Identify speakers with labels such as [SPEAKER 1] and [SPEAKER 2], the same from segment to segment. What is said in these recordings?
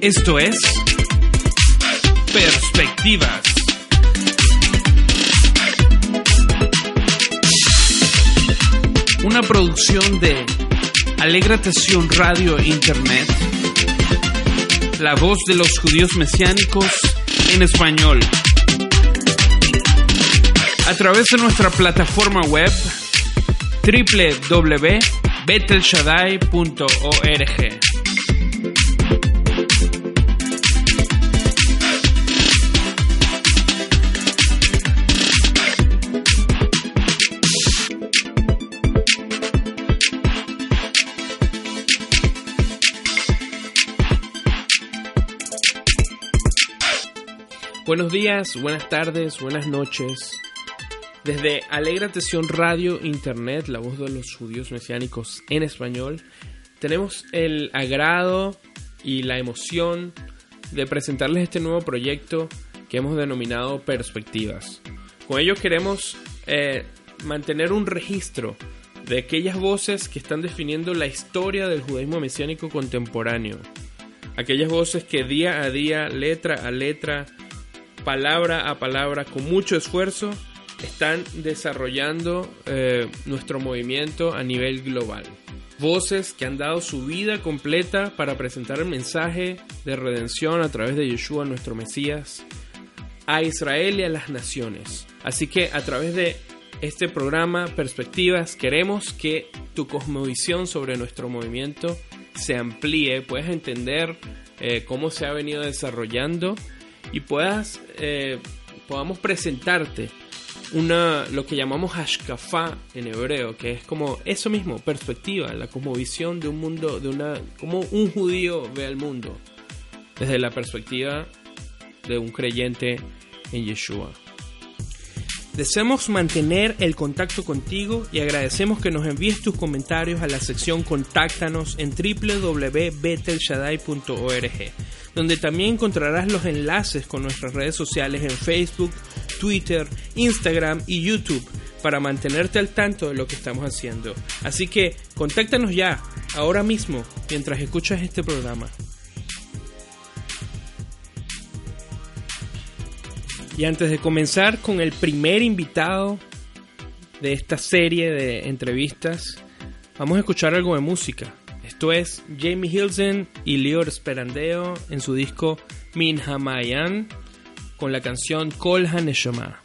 [SPEAKER 1] Esto es Perspectivas. Una producción de Alegratación Radio Internet. La voz de los judíos mesiánicos en español. A través de nuestra plataforma web www.betelshaddai.org. Buenos días, buenas tardes, buenas noches. Desde Alegra Atención Radio Internet, la voz de los judíos mesiánicos en español, tenemos el agrado y la emoción de presentarles este nuevo proyecto que hemos denominado Perspectivas. Con ello queremos eh, mantener un registro de aquellas voces que están definiendo la historia del judaísmo mesiánico contemporáneo. Aquellas voces que día a día, letra a letra, palabra a palabra, con mucho esfuerzo, están desarrollando eh, nuestro movimiento a nivel global. Voces que han dado su vida completa para presentar el mensaje de redención a través de Yeshua, nuestro Mesías, a Israel y a las naciones. Así que a través de este programa Perspectivas queremos que tu cosmovisión sobre nuestro movimiento se amplíe, puedas entender eh, cómo se ha venido desarrollando y puedas eh, podamos presentarte una lo que llamamos hashkafa en hebreo, que es como eso mismo, perspectiva, la cosmovisión de un mundo, de una como un judío ve al mundo desde la perspectiva de un creyente en Yeshua. Deseamos mantener el contacto contigo y agradecemos que nos envíes tus comentarios a la sección Contáctanos en www.betelshaddai.org, donde también encontrarás los enlaces con nuestras redes sociales en Facebook, Twitter, Instagram y YouTube para mantenerte al tanto de lo que estamos haciendo. Así que contáctanos ya, ahora mismo, mientras escuchas este programa. Y antes de comenzar con el primer invitado de esta serie de entrevistas, vamos a escuchar algo de música. Esto es Jamie Hilsen y Lior Sperandeo en su disco Min Hamayan con la canción Kol HaNeshama.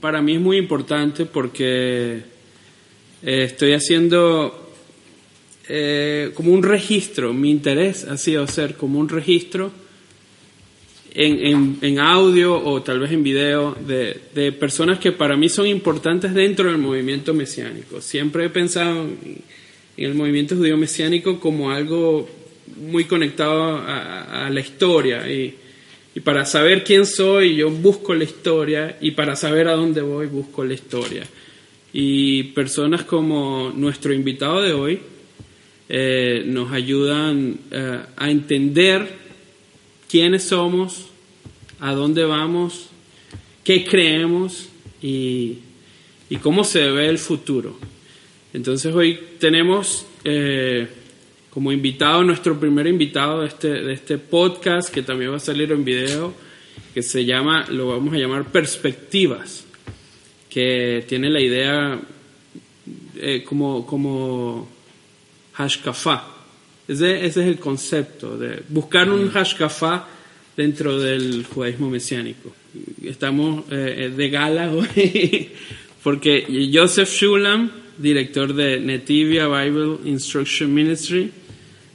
[SPEAKER 1] Para mí es muy importante porque eh, estoy haciendo eh, como un registro, mi interés ha sido hacer como un registro en, audio o tal vez en video de, personas que para mí son importantes dentro del movimiento mesiánico. Siempre he pensado en, el movimiento judío mesiánico como algo muy conectado a la historia y, y para saber quién soy yo busco la historia y para saber a dónde voy busco la historia. Y personas como nuestro invitado de hoy eh, nos ayudan eh, a entender quiénes somos, a dónde vamos, qué creemos y, cómo se ve el futuro. Entonces hoy tenemos eh, como invitado, nuestro primer invitado de este, de este podcast, que también va a salir en video, que se llama, lo vamos a llamar Perspectivas, que tiene la idea eh, como, como hashkafá, ese, ese es el concepto, de buscar un hashkafá dentro del judaísmo mesiánico. Estamos eh, de gala hoy porque Joseph Shulam, director de Netivia Bible Instruction Ministry,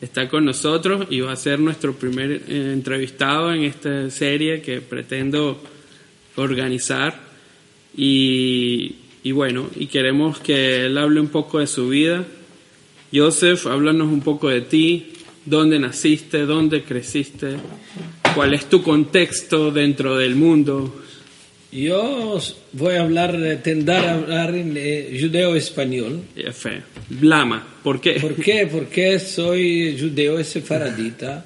[SPEAKER 1] está con nosotros y va a ser nuestro primer eh, entrevistado en esta serie que pretendo organizar. Y, y bueno, y queremos que él hable un poco de su vida Joseph, háblanos un poco de ti, dónde naciste, dónde creciste, cuál es tu contexto dentro del mundo.
[SPEAKER 2] Yo voy a hablar, tendar a hablar en eh, judeo-español.
[SPEAKER 1] Fe. Blama, ¿por qué?
[SPEAKER 2] ¿Por qué? Porque soy judeo sefaradita,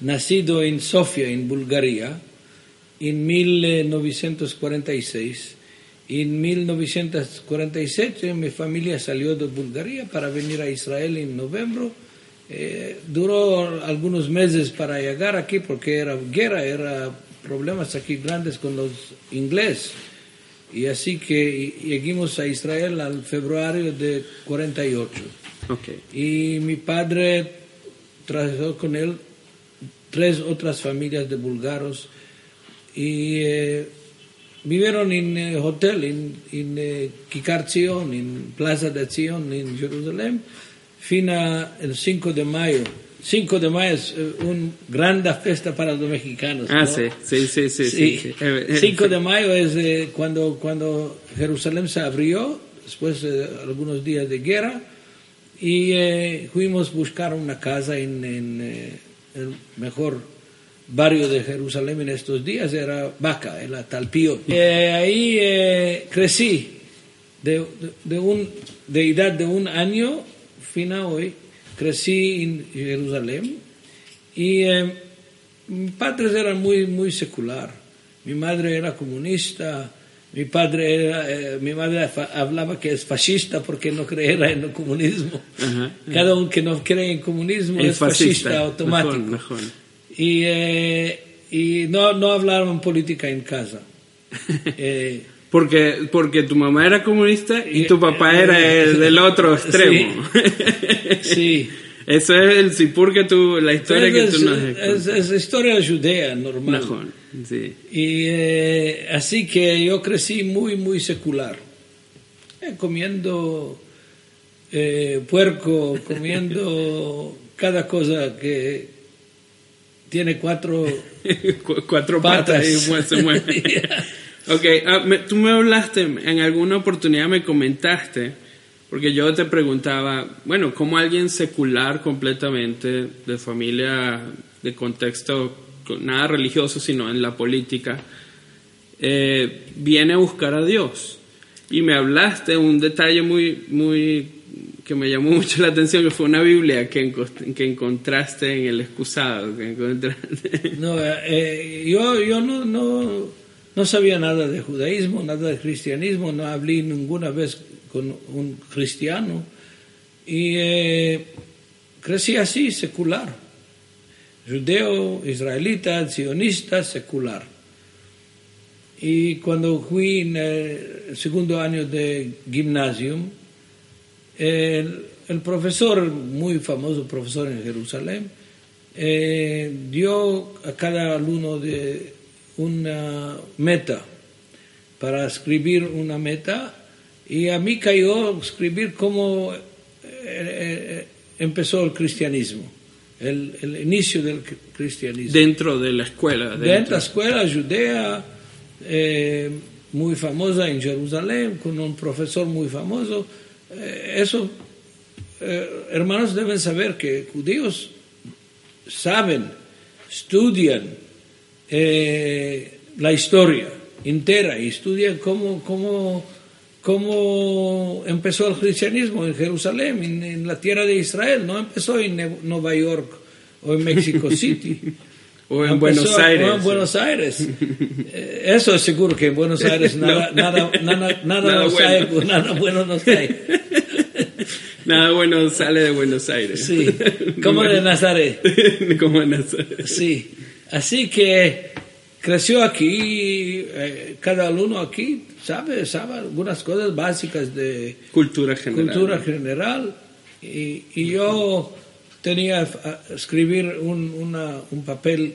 [SPEAKER 2] nacido en Sofía, en Bulgaria, en 1946 en 1947 mi familia salió de Bulgaria para venir a Israel en noviembre. Eh, duró algunos meses para llegar aquí porque era guerra, era problemas aquí grandes con los ingleses. Y así que llegamos a Israel al febrero de 48. Okay. Y mi padre trabajó con él tres otras familias de búlgaros y eh, vivieron en eh, hotel en, en eh, Kikar Zion, en Plaza de Zion, en Jerusalén, fina el 5 de mayo. 5 de mayo es eh, una gran fiesta para los mexicanos.
[SPEAKER 1] Ah, sí, sí, sí, sí.
[SPEAKER 2] 5 de mayo es cuando, cuando Jerusalén se abrió, después de algunos días de guerra, y fuimos a buscar una casa en, en el mejor barrio de Jerusalén en estos días era Vaca, era Talpío. Eh, ahí eh, crecí de, de, un, de edad de un año, fina hoy, crecí en Jerusalén y eh, mis padres eran muy, muy secular. Mi madre era comunista, mi padre era, mi madre hablaba que es fascista porque no creía en el comunismo. Cada uno que no cree en comunismo es, fascista, automático. Y, eh, y no, no hablaban política en casa.
[SPEAKER 1] Eh, porque, porque tu mamá era comunista y, tu papá era el del otro extremo.
[SPEAKER 2] Sí.
[SPEAKER 1] Eso es el sipur que tú, la historia que tú nos
[SPEAKER 2] es, es, historia judea normal.
[SPEAKER 1] sí.
[SPEAKER 2] Y eh, así que yo crecí muy, muy secular. comiendo puerco, comiendo cada cosa que, tiene cuatro,
[SPEAKER 1] cuatro patas, y se mueve. Ok, ah, tú me hablaste, en alguna oportunidad me comentaste, porque yo te preguntaba, bueno, ¿cómo alguien secular completamente, de familia, de contexto, nada religioso, sino en la política, eh, viene a buscar a Dios? Y me hablaste un detalle muy, muy que me llamó mucho la atención, que fue una Biblia que, que encontraste en el excusado. Que encontraste.
[SPEAKER 2] No, eh, yo, yo no, no, no, sabía nada de judaísmo, nada de cristianismo, no hablé ninguna vez con un cristiano y eh, crecí así, secular. Judeo, israelita, sionista, secular. Y cuando fui en el segundo año de gimnasio, el, profesor, muy famoso profesor en Jerusalén, eh, dio a cada alumno de una meta, para escribir una meta, y a mí cayó escribir cómo eh, eh, empezó el cristianismo, el, el inicio del cri- cristianismo.
[SPEAKER 1] Dentro de la escuela.
[SPEAKER 2] Dentro de la escuela judea, eh, muy famosa en Jerusalén, con un profesor muy famoso. Eh, eso, eh, hermanos, deben saber que judíos saben, estudian eh, la historia entera y estudian cómo, cómo, cómo empezó el cristianismo en Jerusalén, en, en la tierra de Israel. No empezó en Nueva York o en Mexico City.
[SPEAKER 1] O en
[SPEAKER 2] Empezó-
[SPEAKER 1] Buenos Aires.
[SPEAKER 2] o en Buenos Aires. Eh, Eso es seguro que en Buenos Aires nada,
[SPEAKER 1] No.
[SPEAKER 2] nada, nada, nada,
[SPEAKER 1] Nada bueno.
[SPEAKER 2] hay, nada bueno nos hay.
[SPEAKER 1] Nada bueno sale de Buenos Aires.
[SPEAKER 2] Sí, como de Nazaret.
[SPEAKER 1] Como de Nazaret.
[SPEAKER 2] Sí, así que creció aquí, eh, cada uno aquí sabe, sabe algunas cosas básicas de
[SPEAKER 1] Cultura general.
[SPEAKER 2] cultura general y, y yo tenía a escribir un, una- un papel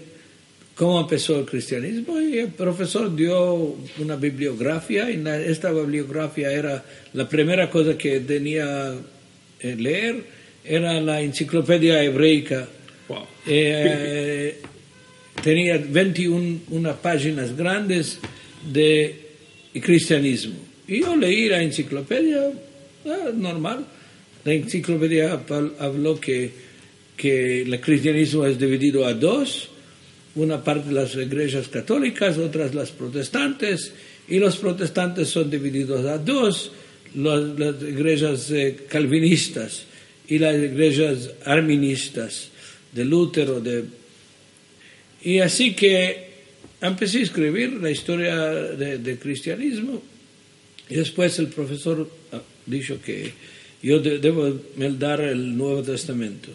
[SPEAKER 2] cómo empezó el cristianismo y el profesor dio una bibliografía y esta bibliografía era la primera cosa que tenía eh, leer era la enciclopedia hebreica
[SPEAKER 1] Wow.
[SPEAKER 2] eh, tenía 21 unas páginas grandes de cristianismo. Y yo leí la enciclopedia, ah, normal. La enciclopedia habló que, que el cristianismo es dividido a dos, una parte las iglesias católicas, otras las protestantes, y los protestantes son divididos a dos, los- las iglesias eh, calvinistas y las iglesias arministas de Lutero, de y así que empecé a escribir la historia de- del cristianismo y después el profesor ha dicho que yo de- debo dar el Nuevo Testamento.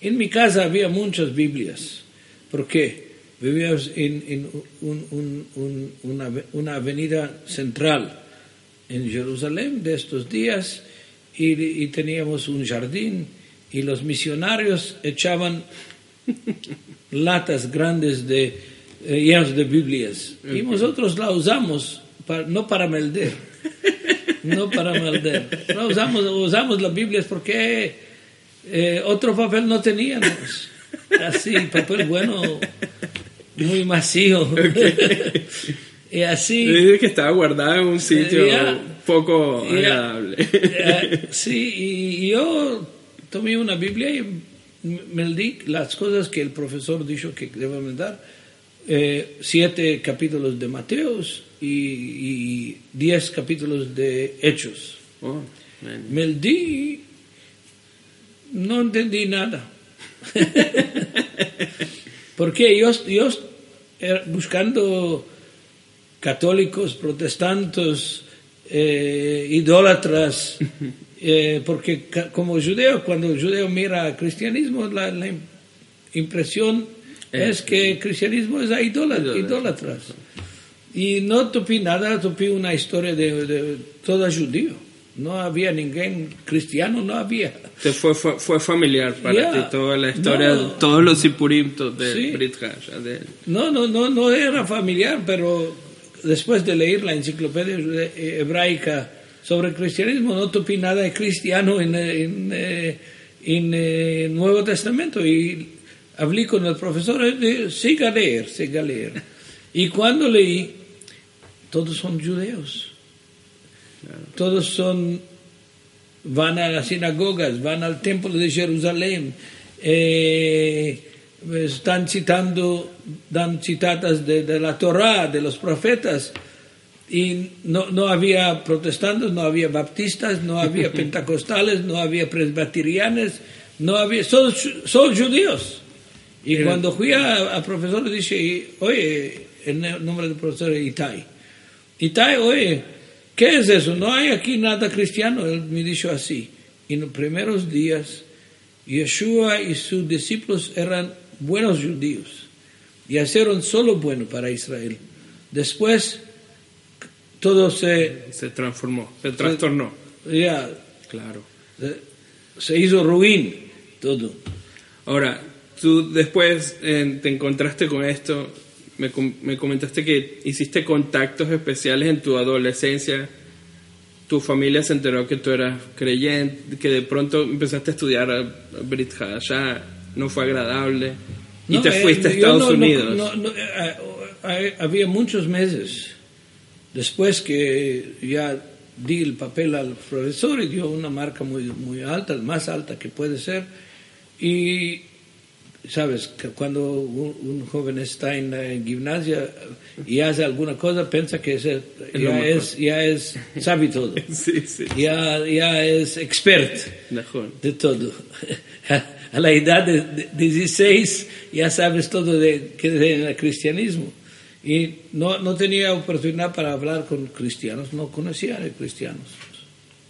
[SPEAKER 2] En mi casa había muchas Biblias. ¿Por qué? Vivíamos en, en un- un- un- una, una avenida central en Jerusalén de estos días y, y teníamos un jardín y los misionarios echaban latas grandes de eh, llenas de Biblias. Y nosotros la usamos para- no para melder no para melder. No usamos usamos las Biblias porque eh, otro papel no teníamos. Así papel bueno muy macizo y así.
[SPEAKER 1] Dice que estaba guardada en un sitio
[SPEAKER 2] Ya.
[SPEAKER 1] poco
[SPEAKER 2] Ya.
[SPEAKER 1] agradable.
[SPEAKER 2] Eh, sí, y yo tomé una Biblia y me di las cosas que el profesor dijo que debemos dar. Eh, siete capítulos de Mateos y, y diez capítulos de Hechos.
[SPEAKER 1] Oh, man.
[SPEAKER 2] Me di, no entendí nada. Porque yo, yo eh, buscando católicos, protestantes, eh, idólatras, eh, porque como judeo, cuando el judeo mira al cristianismo, la, la im- impresión es que el cristianismo es idólatra- idólatras. Y no topí nada, topí una historia de, de todo judío. No había ningún cristiano, no había.
[SPEAKER 1] Te fue, fue, fue familiar para
[SPEAKER 2] Ya.
[SPEAKER 1] ti toda la historia,
[SPEAKER 2] No.
[SPEAKER 1] todos los sipurim de
[SPEAKER 2] Sí.
[SPEAKER 1] Brit Hasha, de-
[SPEAKER 2] No, no, no, no era familiar, pero después de leer la enciclopedia jude- eh, hebraica sobre el cristianismo, no topí nada de cristiano en, eh, en, eh, en, eh, el Nuevo Testamento. Y hablé con el profesor, dijo, siga leer, siga leer. Y cuando leí, todos son judeos. Todos son van a las sinagogas, van al templo de Jerusalén, eh, están citando, dan citatas de, de la Torá, de los profetas, y no, no había protestantes, no había baptistas, no había pentecostales, no había presbiterianos, no había, son, son judíos. Y cuando fui a, a profesor, dije, oye, el nombre del profesor es Itai. Itai, oye, ¿qué es eso? No hay aquí nada cristiano. Él me dijo así. En los primeros días, Yeshua y sus discípulos eran buenos judíos y hicieron solo bueno para Israel. Después, todo se,
[SPEAKER 1] se transformó, se trastornó.
[SPEAKER 2] ya,
[SPEAKER 1] Claro.
[SPEAKER 2] se- se hizo ruin todo.
[SPEAKER 1] Ahora, tú después eh, te encontraste con esto, me, me comentaste que hiciste contactos especiales en tu adolescencia. Tu familia se enteró que tú eras creyente, que de pronto empezaste a estudiar a Brit Hadashah, no fue agradable y
[SPEAKER 2] No,
[SPEAKER 1] te
[SPEAKER 2] eh,
[SPEAKER 1] fuiste a Estados
[SPEAKER 2] no- no-
[SPEAKER 1] Unidos.
[SPEAKER 2] no- no, eh, eh, había muchos meses después que ya di el papel al profesor y dio una marca muy, muy alta, más alta que puede ser. Y, sabes, que cuando un, un joven está en la gimnasia y hace alguna cosa, piensa que es, ya, es, ya es, sabe todo,
[SPEAKER 1] Sí, sí.
[SPEAKER 2] ya, ya es experto de todo. A la edad de de 16 ya sabes todo de que es el cristianismo. Y no, no tenía oportunidad para hablar con cristianos, no conocía a cristianos.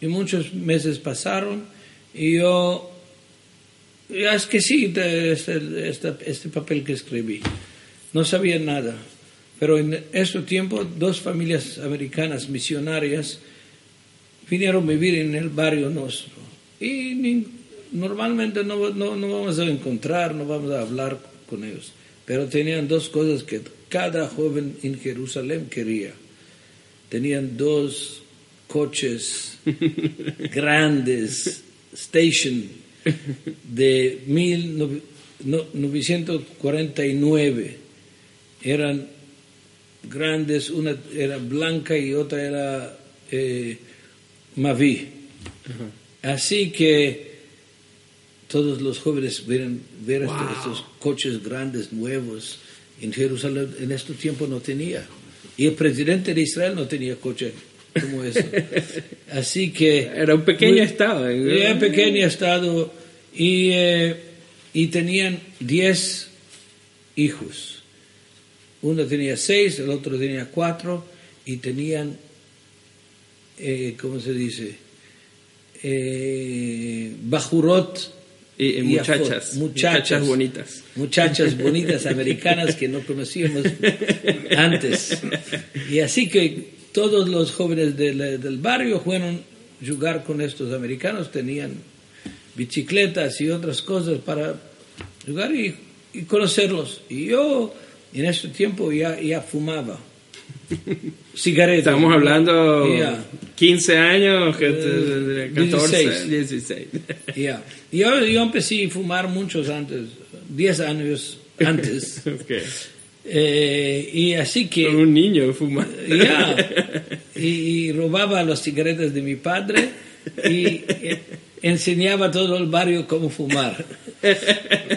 [SPEAKER 2] Y muchos meses pasaron y yo, ya es que sí, este, este, este papel que escribí. No sabía nada. Pero en ese tiempo, dos familias americanas misionarias vinieron a vivir en el barrio nuestro. Y ni- normalmente no, no, no vamos a encontrar, no vamos a hablar con ellos. Pero tenían dos cosas que cada joven en Jerusalén quería. Tenían dos coches grandes, station, de 1949. Eran grandes, una era blanca y otra era eh, Mavi. Así que todos los jóvenes vieron estos coches grandes, nuevos. En Jerusalén en este tiempo no tenía. Y el presidente de Israel no tenía coche como eso. Así que...
[SPEAKER 1] Era un pequeño
[SPEAKER 2] Muy-
[SPEAKER 1] estado. ¿eh?
[SPEAKER 2] era un pequeño estado y, eh, y tenían 10 hijos. Uno tenía seis, el otro tenía cuatro y tenían, eh, ¿cómo se dice? Eh, bajurot
[SPEAKER 1] Y, y muchachas, muchachas bonitas.
[SPEAKER 2] muchachas bonitas americanas que no conocíamos antes. Y así que todos los jóvenes del, del barrio fueron a jugar con estos americanos, tenían bicicletas y otras cosas para jugar y, y conocerlos. Y yo en ese tiempo ya, ya fumaba cigaretas.
[SPEAKER 1] Estamos hablando
[SPEAKER 2] Ya.
[SPEAKER 1] 15 años, que te-
[SPEAKER 2] Eh,
[SPEAKER 1] 14,
[SPEAKER 2] 16.
[SPEAKER 1] 16.
[SPEAKER 2] Ya. Yo, yo empecé a fumar muchos antes, 10 años antes.
[SPEAKER 1] Ok.
[SPEAKER 2] Eh, y así que
[SPEAKER 1] Un niño fuma.
[SPEAKER 2] ya y, y robaba las cigaretas de mi padre y eh, enseñaba a todo el barrio cómo fumar.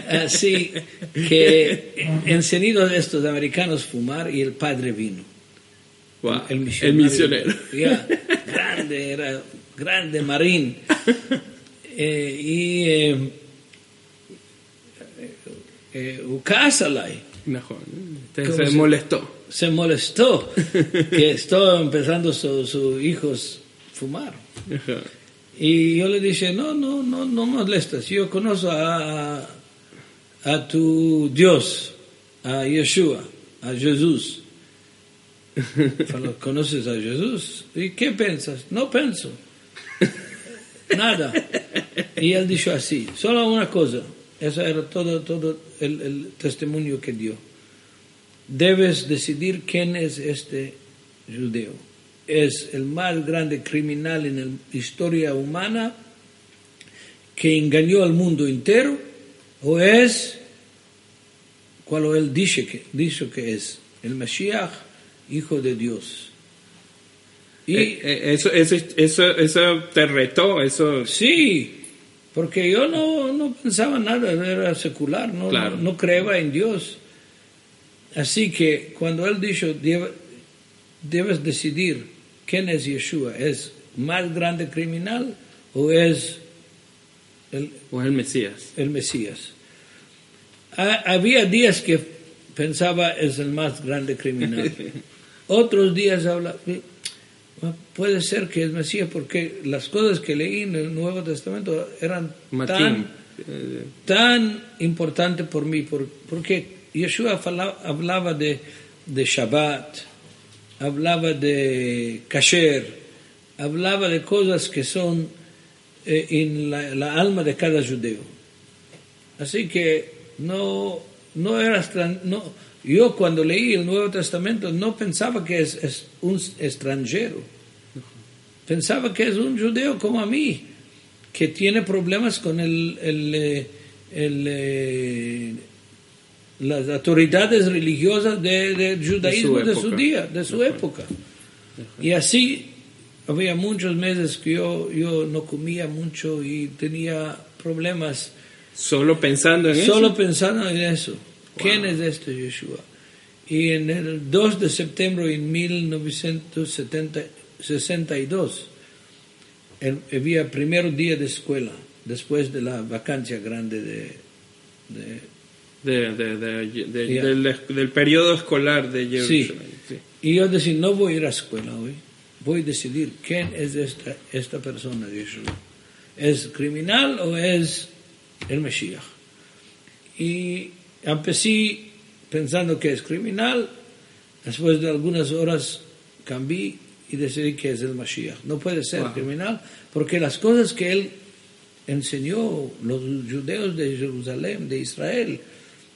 [SPEAKER 2] Así que enseñado a estos americanos fumar y el padre vino.
[SPEAKER 1] Wow,
[SPEAKER 2] El
[SPEAKER 1] El
[SPEAKER 2] misionario.
[SPEAKER 1] misionero.
[SPEAKER 2] Grande, era grande marín. Eh, y eh, eh, Ucasalay
[SPEAKER 1] Mejor. Te-
[SPEAKER 2] ¿Cómo
[SPEAKER 1] se
[SPEAKER 2] se-
[SPEAKER 1] molestó.
[SPEAKER 2] se molestó que estaba empezando sus su hijos fumar.
[SPEAKER 1] Ajá.
[SPEAKER 2] Y yo le dije, no, no, no, no molestes, yo conozco a, a, a tu Dios, a Yeshua, a Jesús. ¿Conoces a Jesús? ¿Y qué piensas? No pienso. Nada. Y él dijo así, solo una cosa, eso era todo, todo el, el testimonio que dio. Debes decidir quién es este judío. Es el más grande criminal en la historia humana que engañó al mundo entero o es cual él dice que, dice que es el Mashiach, hijo de Dios. Y
[SPEAKER 1] Eh, eh, eso, eso, eso, eso te retó, eso.
[SPEAKER 2] Sí, porque yo no, no pensaba nada, era secular, no,
[SPEAKER 1] Claro.
[SPEAKER 2] no, no creía en Dios. Así que cuando él dijo, "Debe- debes decidir quién es Yeshua, ¿es más grande criminal o es el,
[SPEAKER 1] O el Mesías.
[SPEAKER 2] el Mesías? Ha- había días que pensaba es el más grande criminal. Otros días habla, puede ser que es Mesías porque las cosas que leí en el Nuevo Testamento eran
[SPEAKER 1] Martín.
[SPEAKER 2] tan,
[SPEAKER 1] eh,
[SPEAKER 2] tan importantes por mí, por- porque Yeshua hablaba de, de Shabbat, hablaba de Kasher, hablaba de cosas que son eh, en la, la alma de cada judeo. Así que no, no, era, extran- no, Yo cuando leí el Nuevo Testamento no pensaba que es, es un extranjero. Pensaba que es un judeo como a mí, que tiene problemas con el, el, eh, el, eh, las autoridades religiosas de- del judaísmo de su, día, de su época. Y así había muchos meses que yo, yo no comía mucho y tenía problemas
[SPEAKER 1] Solo pensando en
[SPEAKER 2] solo
[SPEAKER 1] eso.
[SPEAKER 2] pensando en eso. ¿Quién es este Yeshua? Y en el 2 de septiembre de 1962, el, había primer día de escuela, después de la vacancia grande de, de
[SPEAKER 1] De, de-
[SPEAKER 2] Yeah.
[SPEAKER 1] del, del periodo escolar de
[SPEAKER 2] Sí.
[SPEAKER 1] Jerusalén. sí.
[SPEAKER 2] Y yo decía, no voy a ir a escuela hoy. Voy a decidir quién es esta, esta persona Yeshua. ¿Es criminal o es el Mesías? Y empecé pensando que es criminal. Después de algunas horas cambié y decidí que es el Mashiach. No puede ser
[SPEAKER 1] Wow.
[SPEAKER 2] criminal porque las cosas que él enseñó los judeos de Jerusalén, de Israel,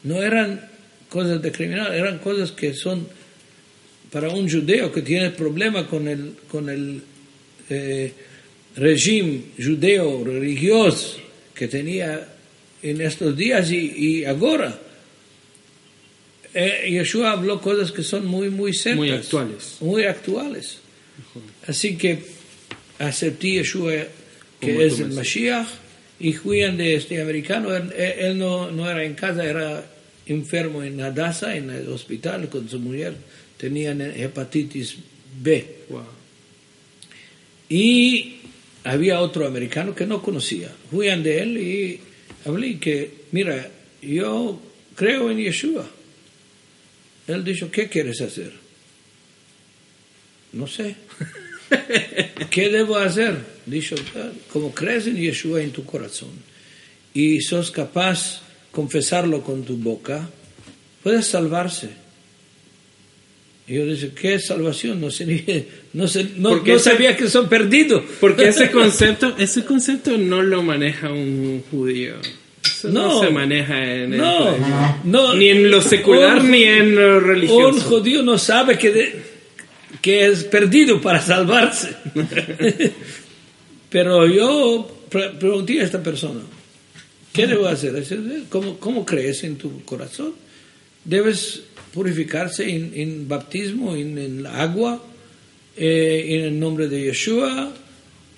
[SPEAKER 2] no eran cosas de criminal, eran cosas que son para un judeo que tiene problema con el, con el eh, régimen judeo religioso que tenía en estos días y, y ahora. Eh, Yeshua habló cosas que son muy, muy ciertas.
[SPEAKER 1] Muy actuales.
[SPEAKER 2] Muy actuales. Así que acepté Yeshua que
[SPEAKER 1] Como
[SPEAKER 2] es el Mashiach y Julián de este americano, él, él no, no era en casa, era enfermo en Hadassah, en el hospital con su mujer, tenían hepatitis B.
[SPEAKER 1] Wow.
[SPEAKER 2] Y había otro americano que no conocía. Julián de él y hablé que, mira, yo creo en Yeshua. Él dijo, ¿qué quieres hacer? No sé. ¿Qué debo hacer? Dijo, "Ah, como crees en Yeshua en tu corazón y sos capaz confesarlo con tu boca, puedes salvarse. Y yo dije, ¿qué es salvación? No, ni- no, sé, no, no
[SPEAKER 1] ese-
[SPEAKER 2] sabía que son perdidos.
[SPEAKER 1] Porque ese concepto, ese concepto no lo maneja un judío. Eso no,
[SPEAKER 2] No.
[SPEAKER 1] se maneja en el
[SPEAKER 2] No, no.
[SPEAKER 1] ni en lo secular
[SPEAKER 2] Un-
[SPEAKER 1] ni en lo
[SPEAKER 2] Un
[SPEAKER 1] religioso.
[SPEAKER 2] judío no sabe que, de- que es perdido para salvarse. Pero yo pre- pregunté a esta persona, ¿qué debo hacer? Dice, ¿Cómo, cómo crees en tu corazón? Debes purificarse en, en baptismo, en, agua, eh, en el nombre de Yeshua,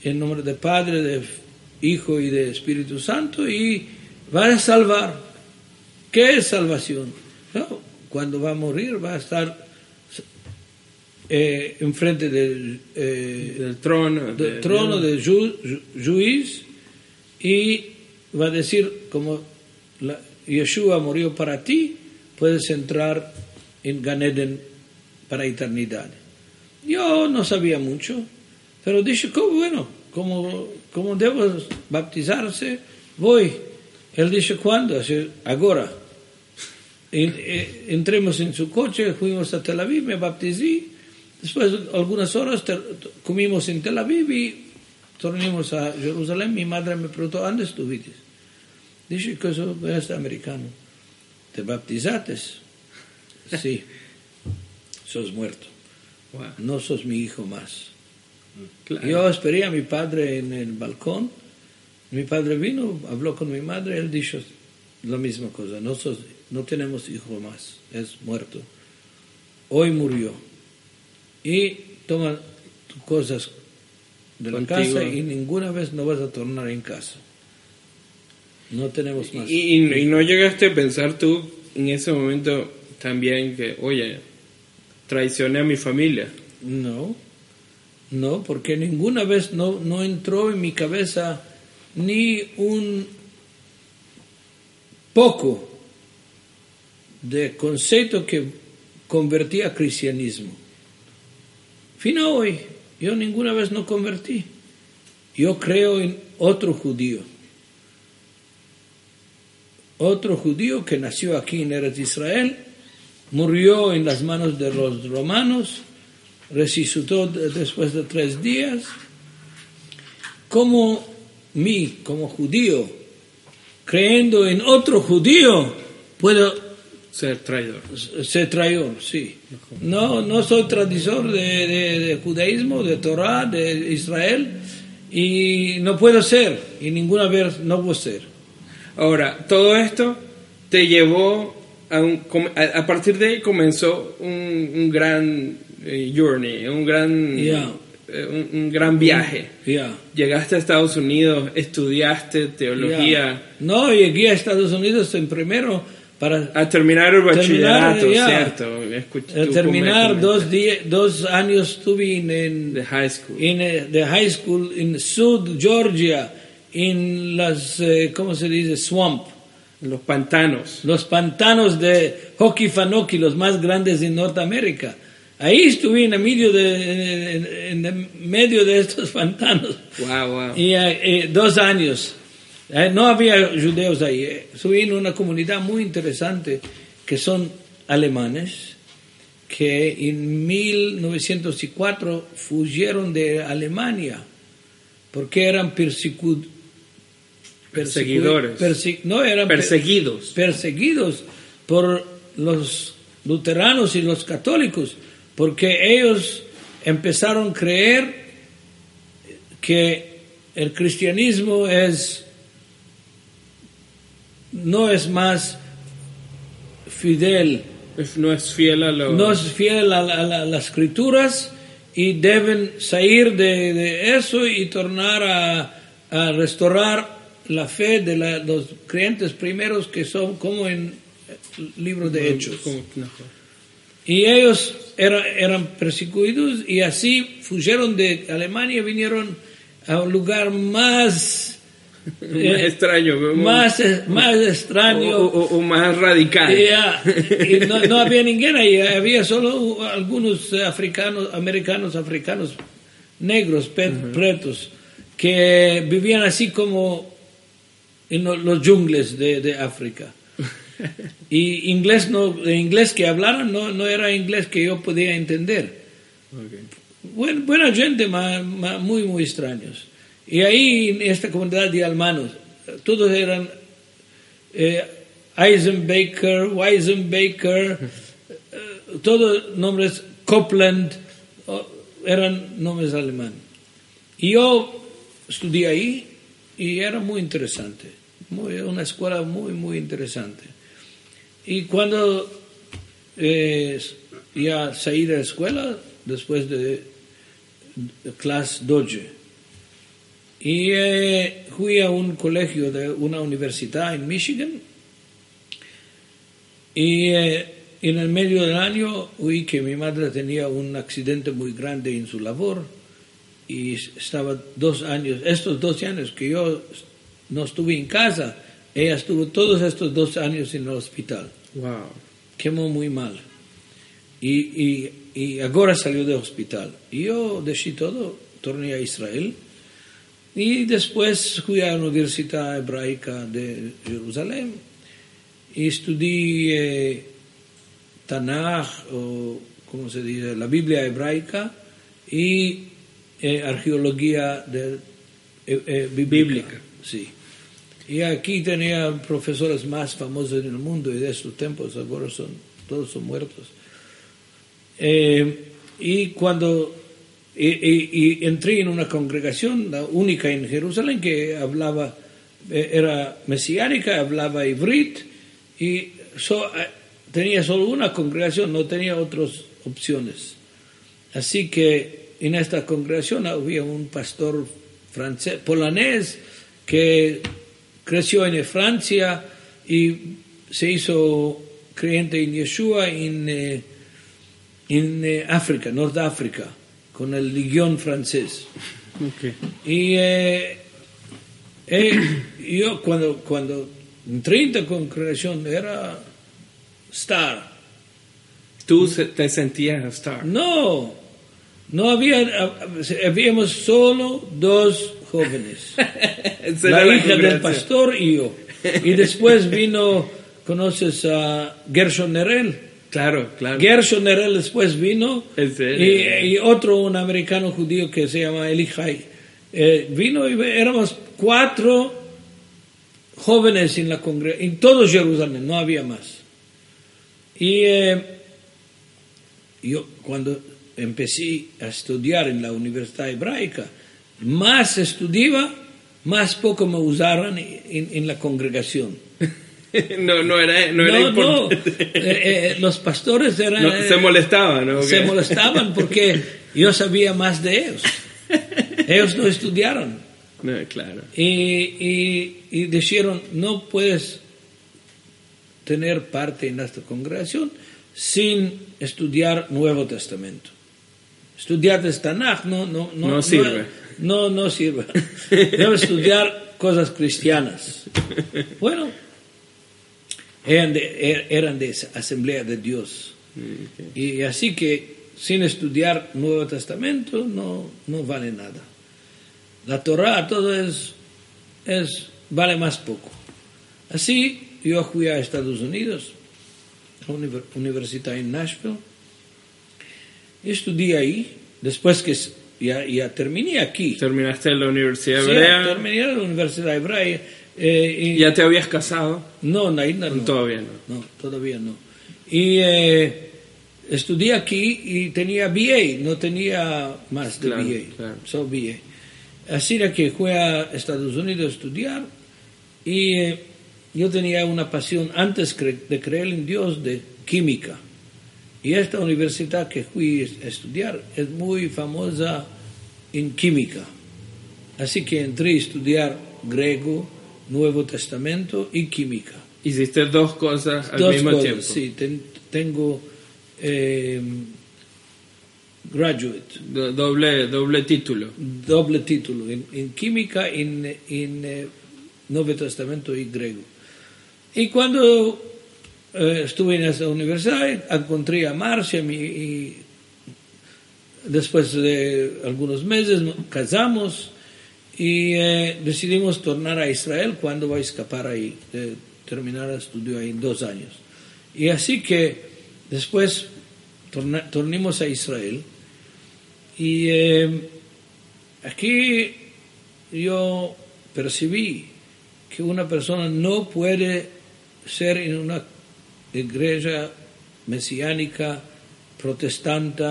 [SPEAKER 2] en el nombre del Padre, de Hijo y de Espíritu Santo, y va a salvar. ¿Qué es salvación? No, cuando va a morir va a estar eh, enfrente del, eh,
[SPEAKER 1] del trono.
[SPEAKER 2] del
[SPEAKER 1] de-
[SPEAKER 2] trono de ju- ju- juiz y va a decir como la- Yeshua murió para ti, puedes entrar en Ganeden para eternidad. Yo no sabía mucho, pero dije, ¿cómo bueno? ¿Cómo, cómo debo bautizarse? Voy. Él dice, ¿cuándo? Dice, ahora. En- entremos en su coche, fuimos a Tel Aviv, me bauticé. Después de algunas horas comimos en Tel Aviv y tornamos a Jerusalén. Mi madre me preguntó, ¿dónde estuviste? Dije que soy este americano. ¿Te bautizaste? Sí. Sos muerto. No sos mi hijo más. Yo esperé a mi padre en el balcón. Mi padre vino, habló con mi madre, él dijo la misma cosa. No, sos- no tenemos hijo más, es muerto. Hoy murió. Y toma tus cosas de la
[SPEAKER 1] Contigo.
[SPEAKER 2] casa y ninguna vez no vas a tornar en casa. No tenemos más.
[SPEAKER 1] Y, y- y no llegaste a pensar tú en ese momento también que, oye, traicioné a mi familia.
[SPEAKER 2] No, no, porque ninguna vez no, no entró en mi cabeza ni un poco de concepto que convertía a cristianismo. Fino hoy, yo ninguna vez no convertí. Yo creo en otro judío. Otro judío que nació aquí en Eretz Israel, murió en las manos de los romanos, resucitó de- después de tres días. Como mí, como judío, creyendo en otro judío, puedo
[SPEAKER 1] ser traidor.
[SPEAKER 2] Ser traidor, sí. No, no soy traditor de, de, judaísmo, de Torah, de Israel, y no puedo ser, y ninguna vez no puedo ser.
[SPEAKER 1] Ahora, todo esto te llevó a, un, a, partir de ahí comenzó un, un gran eh, journey, un gran. Eh, un, un gran viaje. Llegaste a Estados Unidos, estudiaste teología.
[SPEAKER 2] No, llegué a Estados Unidos en primero para
[SPEAKER 1] a terminar el
[SPEAKER 2] Terminar,
[SPEAKER 1] bachillerato,
[SPEAKER 2] ya.
[SPEAKER 1] ¿cierto? Escuch-
[SPEAKER 2] eh,
[SPEAKER 1] tú
[SPEAKER 2] terminar dos, dos años estuve en,
[SPEAKER 1] de high school.
[SPEAKER 2] en eh, the high school en South Georgia, en las, eh, ¿cómo se dice? Swamp.
[SPEAKER 1] Los pantanos.
[SPEAKER 2] los pantanos de Hockey los más grandes de Norteamérica. Ahí estuve en el medio de, en, medio de estos pantanos.
[SPEAKER 1] Wow, wow.
[SPEAKER 2] Y eh, eh, dos años. Eh, no había judeos ahí. eh. Estuve en una comunidad muy interesante que son alemanes que en 1904 fuyeron de Alemania porque eran persecu-
[SPEAKER 1] Perseguidores.
[SPEAKER 2] perse- no, eran per-
[SPEAKER 1] Perseguidos.
[SPEAKER 2] perseguidos por los luteranos y los católicos, porque ellos empezaron a creer que el cristianismo es no es más fidel,
[SPEAKER 1] No es fiel a lo...
[SPEAKER 2] no es fiel a, la- a la- a las escrituras y deben salir de, de eso y tornar a, restaurar la fe de la- los creyentes primeros que son como en el libro de Hechos. Y ellos era- eran perseguidos y así fuyeron de Alemania y vinieron a un lugar más,
[SPEAKER 1] Más
[SPEAKER 2] eh,
[SPEAKER 1] extraño. como-
[SPEAKER 2] más, más extraño.
[SPEAKER 1] o, o- o más radical.
[SPEAKER 2] Y no, no había ninguém ahí, había solo algunos eh, africanos, americanos, africanos, negros, pe- pretos, que vivían así como en lo- los jungles de, de África. Y inglés, no, el inglés que hablaron no, no era inglés que yo podía entender. Buen- buena gente, ma- ma- muy, muy extraños. Y ahí en esta comunidad de almanos, todos eran eh, Eisenbaker, Weisenbaker, eh, todos nombres, Copland, oh, eran nombres alemanes. Y yo estudié ahí y era muy interesante, muy, una escuela muy, muy interesante. Y cuando eh, ya salí de la escuela, después de, de clase Doge, y eh, fui a un colegio de una universidad en Michigan, y eh, en el medio del año oí que mi madre tenía un accidente muy grande en su labor, y estaba dos años, estos dos años que yo no estuve en casa, ella estuvo todos estos dos años en el hospital
[SPEAKER 1] Wow.
[SPEAKER 2] quemó muy mal. Y, y, y ahora salió del hospital. Y yo dejé todo, torné a Israel. Y después fui a la Universidad Hebraica de Jerusalén y estudié eh, Tanaj, o como se dice, la Biblia hebraica y eh, arqueología de, eh, eh, bíblica. Sí. Y aquí tenía profesores más famosos en el mundo y de estos tiempos ahora son, todos son muertos. Eh, y cuando y, y- y entré en una congregación, la única en Jerusalén, que hablaba, eh, era mesiánica, hablaba ibrit, y so- eh, tenía solo una congregación, no tenía otras opciones. Así que en esta congregación había un pastor francés, polanés, que creció en Francia y se hizo creyente en Yeshua en, eh, en eh, África, con el legión francés.
[SPEAKER 1] Ok.
[SPEAKER 2] Y eh, eh, yo cuando, cuando en la congregación era star.
[SPEAKER 1] Tú te sentías a star.
[SPEAKER 2] No, no había, habíamos solo dos jóvenes.
[SPEAKER 1] Era
[SPEAKER 2] la hija del pastor y yo. Y después vino, conoces a Gershon Nerel.
[SPEAKER 1] Claro, claro.
[SPEAKER 2] Gershon Nerel después vino. Y, y otro, un americano judío que se llama Elihai. Eh, vino y éramos cuatro jóvenes en la congregación, en todo Jerusalén, no había más. Y eh, yo cuando empecé a estudiar en la Universidad Hebraica, más estudiaba, más poco me usaron en, en la congregación.
[SPEAKER 1] no, no era, no era
[SPEAKER 2] No, no,
[SPEAKER 1] importante.
[SPEAKER 2] eh, eh, los pastores eran...
[SPEAKER 1] No, se molestaban, ¿no?
[SPEAKER 2] se molestaban porque yo sabía más de ellos. Ellos no estudiaron.
[SPEAKER 1] No, claro.
[SPEAKER 2] Y, y, y dijeron, no puedes tener parte en esta congregación sin estudiar Nuevo Testamento. Estudiar el Tanaj no, no, no,
[SPEAKER 1] No sirve.
[SPEAKER 2] No, no, sirve. Debes estudiar cosas cristianas. Bueno, eran de, er- eran de esa Asamblea de Dios. Y así que sin estudiar Nuevo Testamento no, no vale nada. La Torah todo es, es vale más poco. Así yo fui a Estados Unidos, a univer- universidad en Nashville, y estudié ahí, después que ya, ya terminé aquí.
[SPEAKER 1] Terminaste en la Universidad
[SPEAKER 2] Sí,
[SPEAKER 1] Hebrea.
[SPEAKER 2] terminé en la Universidad Hebrea. eh, y-
[SPEAKER 1] ¿Ya te habías casado?
[SPEAKER 2] no, Naina no.
[SPEAKER 1] Todavía no.
[SPEAKER 2] No, todavía no. Y eh, estudié aquí y tenía BA, no tenía más de
[SPEAKER 1] Claro,
[SPEAKER 2] BA.
[SPEAKER 1] claro.
[SPEAKER 2] So BA. Así era que fui a Estados Unidos a estudiar y eh, yo tenía una pasión antes de creer en Dios de química. Y esta universidad que fui a estudiar es muy famosa en química. Así que entré a estudiar griego, Nuevo Testamento y química.
[SPEAKER 1] Hiciste dos cosas al
[SPEAKER 2] Dos
[SPEAKER 1] mismo
[SPEAKER 2] cosas,
[SPEAKER 1] tiempo.
[SPEAKER 2] sí. ten- tengo eh, graduate,
[SPEAKER 1] Do- doble, doble título.
[SPEAKER 2] doble título en, en química, en, en eh, Nuevo Testamento y griego. Y cuando eh, estuve en esa universidad, encontré a Marcia y después de algunos meses casamos y eh, decidimos tornar a Israel cuando va a escapar ahí, terminar el estudio ahí en dos años. Y así que después torna- a Israel y eh, aquí yo percibí que una persona no puede ser en una iglesia mesiánica, protestante,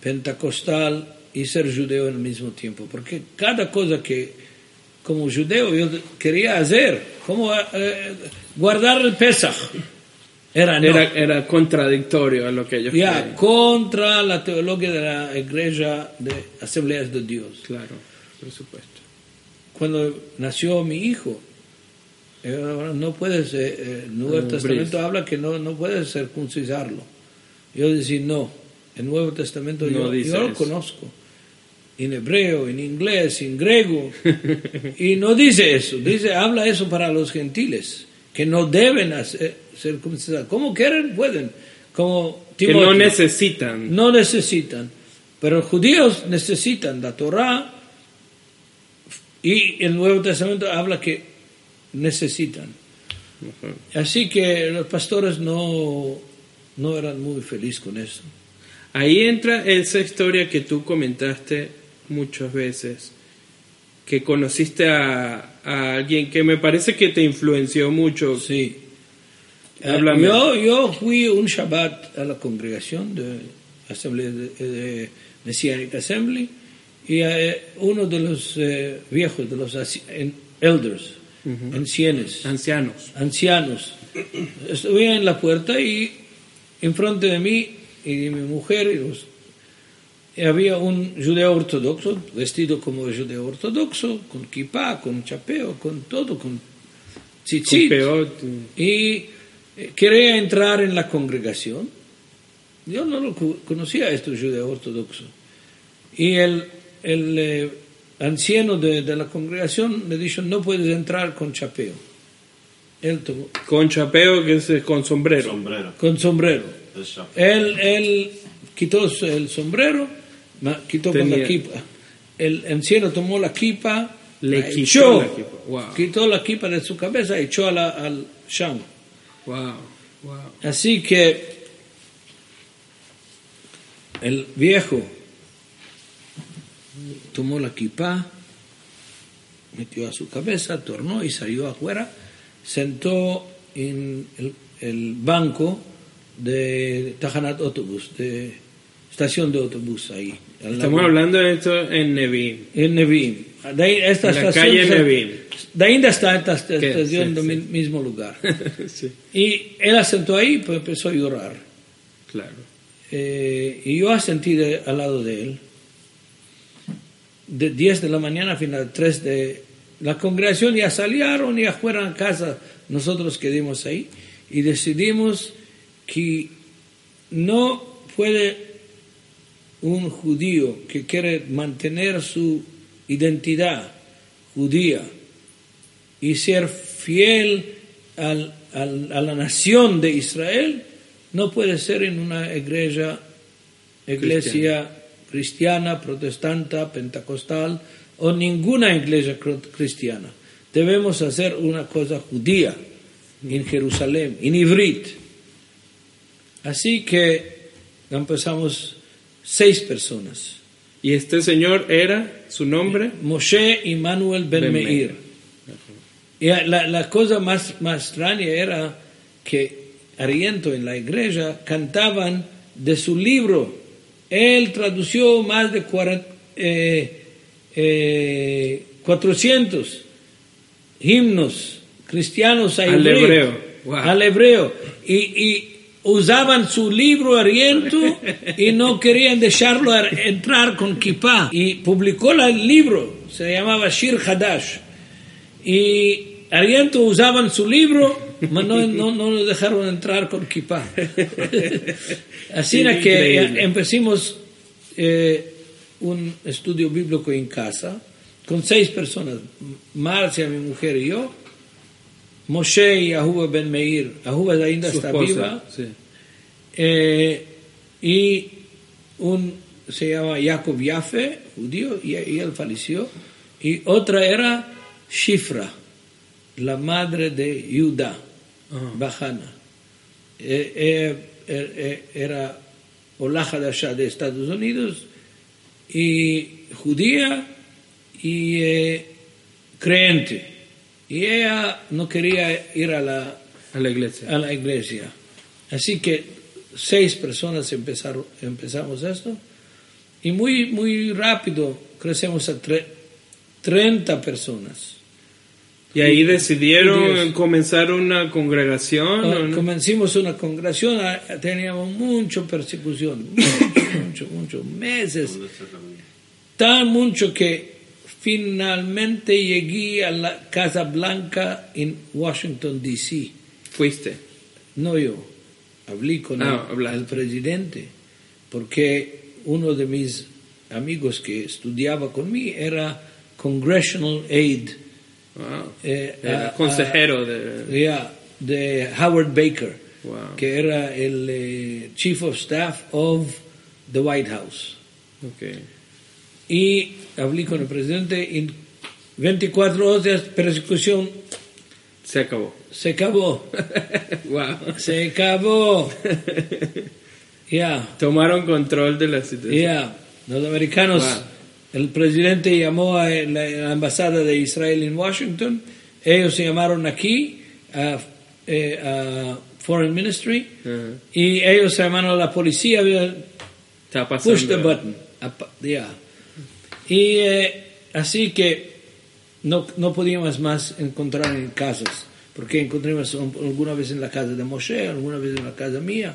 [SPEAKER 2] pentecostal y ser judeo al mismo tiempo. Porque cada cosa que como judeo yo quería hacer, como eh, guardar el Pesach, era no.
[SPEAKER 1] Era, era contradictorio a lo que ellos
[SPEAKER 2] Ya,
[SPEAKER 1] creían.
[SPEAKER 2] contra la teología de la iglesia de Asambleas de Dios.
[SPEAKER 1] Claro, por supuesto.
[SPEAKER 2] Cuando nació mi hijo, no puedes, eh, eh, el Nuevo Testamento habla que no, no puedes circuncisarlo. Yo decía, no, el Nuevo Testamento
[SPEAKER 1] No
[SPEAKER 2] yo, yo lo
[SPEAKER 1] eso.
[SPEAKER 2] conozco. En hebreo, en inglés, en griego. y no dice eso, dice, habla eso para los gentiles, que no deben hacer, circuncidar. Como quieren, pueden. Como
[SPEAKER 1] Que no
[SPEAKER 2] Timoteo.
[SPEAKER 1] necesitan.
[SPEAKER 2] No necesitan. Pero los judíos necesitan la Torah y el Nuevo Testamento habla que necesitan. Así que los pastores no, no eran muy felices con eso.
[SPEAKER 1] Ahí entra esa historia que tú comentaste muchas veces, que conociste a, a alguien que me parece que te influenció mucho.
[SPEAKER 2] Sí.
[SPEAKER 1] Háblame.
[SPEAKER 2] Yo, yo fui un Shabbat a la congregación de Asamblea de, de Messianic Assembly y eh, uno de los eh, viejos, de los asi- ancianos,
[SPEAKER 1] Ancianos.
[SPEAKER 2] ancianos, estuve en la puerta y enfrente de mí y de mi mujer y los- y había un judeo ortodoxo, vestido como judeo ortodoxo, con kippah, con chapeo, con todo, con tzitzit
[SPEAKER 1] peot.
[SPEAKER 2] y eh, quería entrar en la congregación. Yo no lo conocía esto judeo ortodoxo. Y el, el eh, anciano de, de la congregación le dijo, no puedes entrar con chapeo. Él tomó,
[SPEAKER 1] Con chapeo, que es con sombrero.
[SPEAKER 3] Sombrero.
[SPEAKER 2] con sombrero. Él, él quitó el sombrero, quitó con la kipa. El anciano tomó la kipa,
[SPEAKER 1] Le
[SPEAKER 2] la
[SPEAKER 1] quitó
[SPEAKER 2] echó,
[SPEAKER 1] la kipa. Wow.
[SPEAKER 2] quitó la kipa de su cabeza y echó a la- al sham.
[SPEAKER 1] Wow, wow.
[SPEAKER 2] Así que el viejo tomó la kippah, metió a su cabeza, tornó y salió afuera, sentó en el, el banco de Tajanat Autobús, de estación de autobús ahí.
[SPEAKER 1] Estamos hablando de esto en Nevin.
[SPEAKER 2] En Nevin. De ahí, esta
[SPEAKER 1] En la calle
[SPEAKER 2] se-. De ahí está esta estación del
[SPEAKER 1] sí.
[SPEAKER 2] mi- mismo lugar.
[SPEAKER 1] sí,
[SPEAKER 2] Y él asentó ahí, pues empezó a llorar.
[SPEAKER 1] claro.
[SPEAKER 2] Eh, y yo asentí de- al lado de él. De 10 de la mañana a final 3 de la congregación ya salieron, ya fueron a casa, nosotros quedamos ahí. Y decidimos que no puede un judío que quiere mantener su identidad judía y ser fiel al- al- a la nación de Israel, no puede ser en una iglesia, iglesia cristiana, protestante, pentecostal o ninguna iglesia cr- cristiana. Debemos hacer una cosa judía en Jerusalén, en Ivrit. Así que empezamos seis personas.
[SPEAKER 1] Y este señor era, su nombre,
[SPEAKER 2] Moshe y Manuel Ben,
[SPEAKER 1] Ben
[SPEAKER 2] Meir.
[SPEAKER 1] Meir.
[SPEAKER 2] Y la, la cosa más, más extraña era que Ariento en la iglesia cantaban de su libro. Él tradució más de 40, eh, eh, 400 himnos cristianos a
[SPEAKER 1] Al
[SPEAKER 2] hebreo.
[SPEAKER 1] hebreo. Wow.
[SPEAKER 2] Al hebreo. Y, y usaban su libro Ariento y no querían dejarlo entrar con kippah. Y publicó el libro, se llamaba Shir Hadash. Y Ariento usaban su libro, no, no, no lo dejaron entrar con kippah. Así era que eh, empezamos eh, un estudio bíblico en casa con seis personas, Marcia, mi mujer y yo, Moshe y Ahuba Ben Meir. Ahuba ainda
[SPEAKER 1] su
[SPEAKER 2] está
[SPEAKER 1] esposa.
[SPEAKER 2] viva.
[SPEAKER 1] sí.
[SPEAKER 2] Eh, y un se llama Jacob Yaffe, judío, y, y él falleció. Y otra era Shifra, la madre de Judá, Bajana. Eh, eh, eh, eh, era Olaja de allá de Estados Unidos, y judía y eh, creyente. Y ella no quería ir a la,
[SPEAKER 1] A la iglesia.
[SPEAKER 2] a la iglesia. Así que seis personas empezaron, empezamos esto y muy, muy rápido crecemos a tre- 30 personas.
[SPEAKER 1] Y ahí decidieron
[SPEAKER 2] Judíos.
[SPEAKER 1] comenzar una congregación.
[SPEAKER 2] Ah,
[SPEAKER 1] ¿o no?
[SPEAKER 2] Comenzamos una congregación, ah, teníamos mucha persecución, mucho, mucho, mucho, meses, tan mucho que finalmente llegué a la Casa Blanca en Washington, D.C.
[SPEAKER 1] Fuiste.
[SPEAKER 2] No yo, hablé con
[SPEAKER 1] Ah,
[SPEAKER 2] el, el presidente, porque uno de mis amigos que estudiaba conmigo era Congressional Aide,
[SPEAKER 1] Wow.
[SPEAKER 2] eh,
[SPEAKER 1] Era
[SPEAKER 2] a-
[SPEAKER 1] consejero
[SPEAKER 2] a-
[SPEAKER 1] de.
[SPEAKER 2] yeah, de Howard Baker,
[SPEAKER 1] Wow.
[SPEAKER 2] que era el eh, Chief of Staff of the White House.
[SPEAKER 1] Ok.
[SPEAKER 2] Y hablé con el presidente en 24 horas persecución
[SPEAKER 1] Se acabó.
[SPEAKER 2] se acabó,
[SPEAKER 1] wow.
[SPEAKER 2] se acabó. Ya.
[SPEAKER 1] Tomaron control de la situación.
[SPEAKER 2] Ya, los americanos,
[SPEAKER 1] Wow.
[SPEAKER 2] El presidente llamó a la, embajada de Israel en Washington, ellos se llamaron aquí a, eh, a Foreign Ministry y ellos se llamaron a la policía,
[SPEAKER 1] Está pasando.
[SPEAKER 2] push the button, apa- ya. Y eh, así que no, no podíamos más encontrar en casas, porque encontramos un- alguna vez en la casa de Moshe, alguna vez en la casa mía.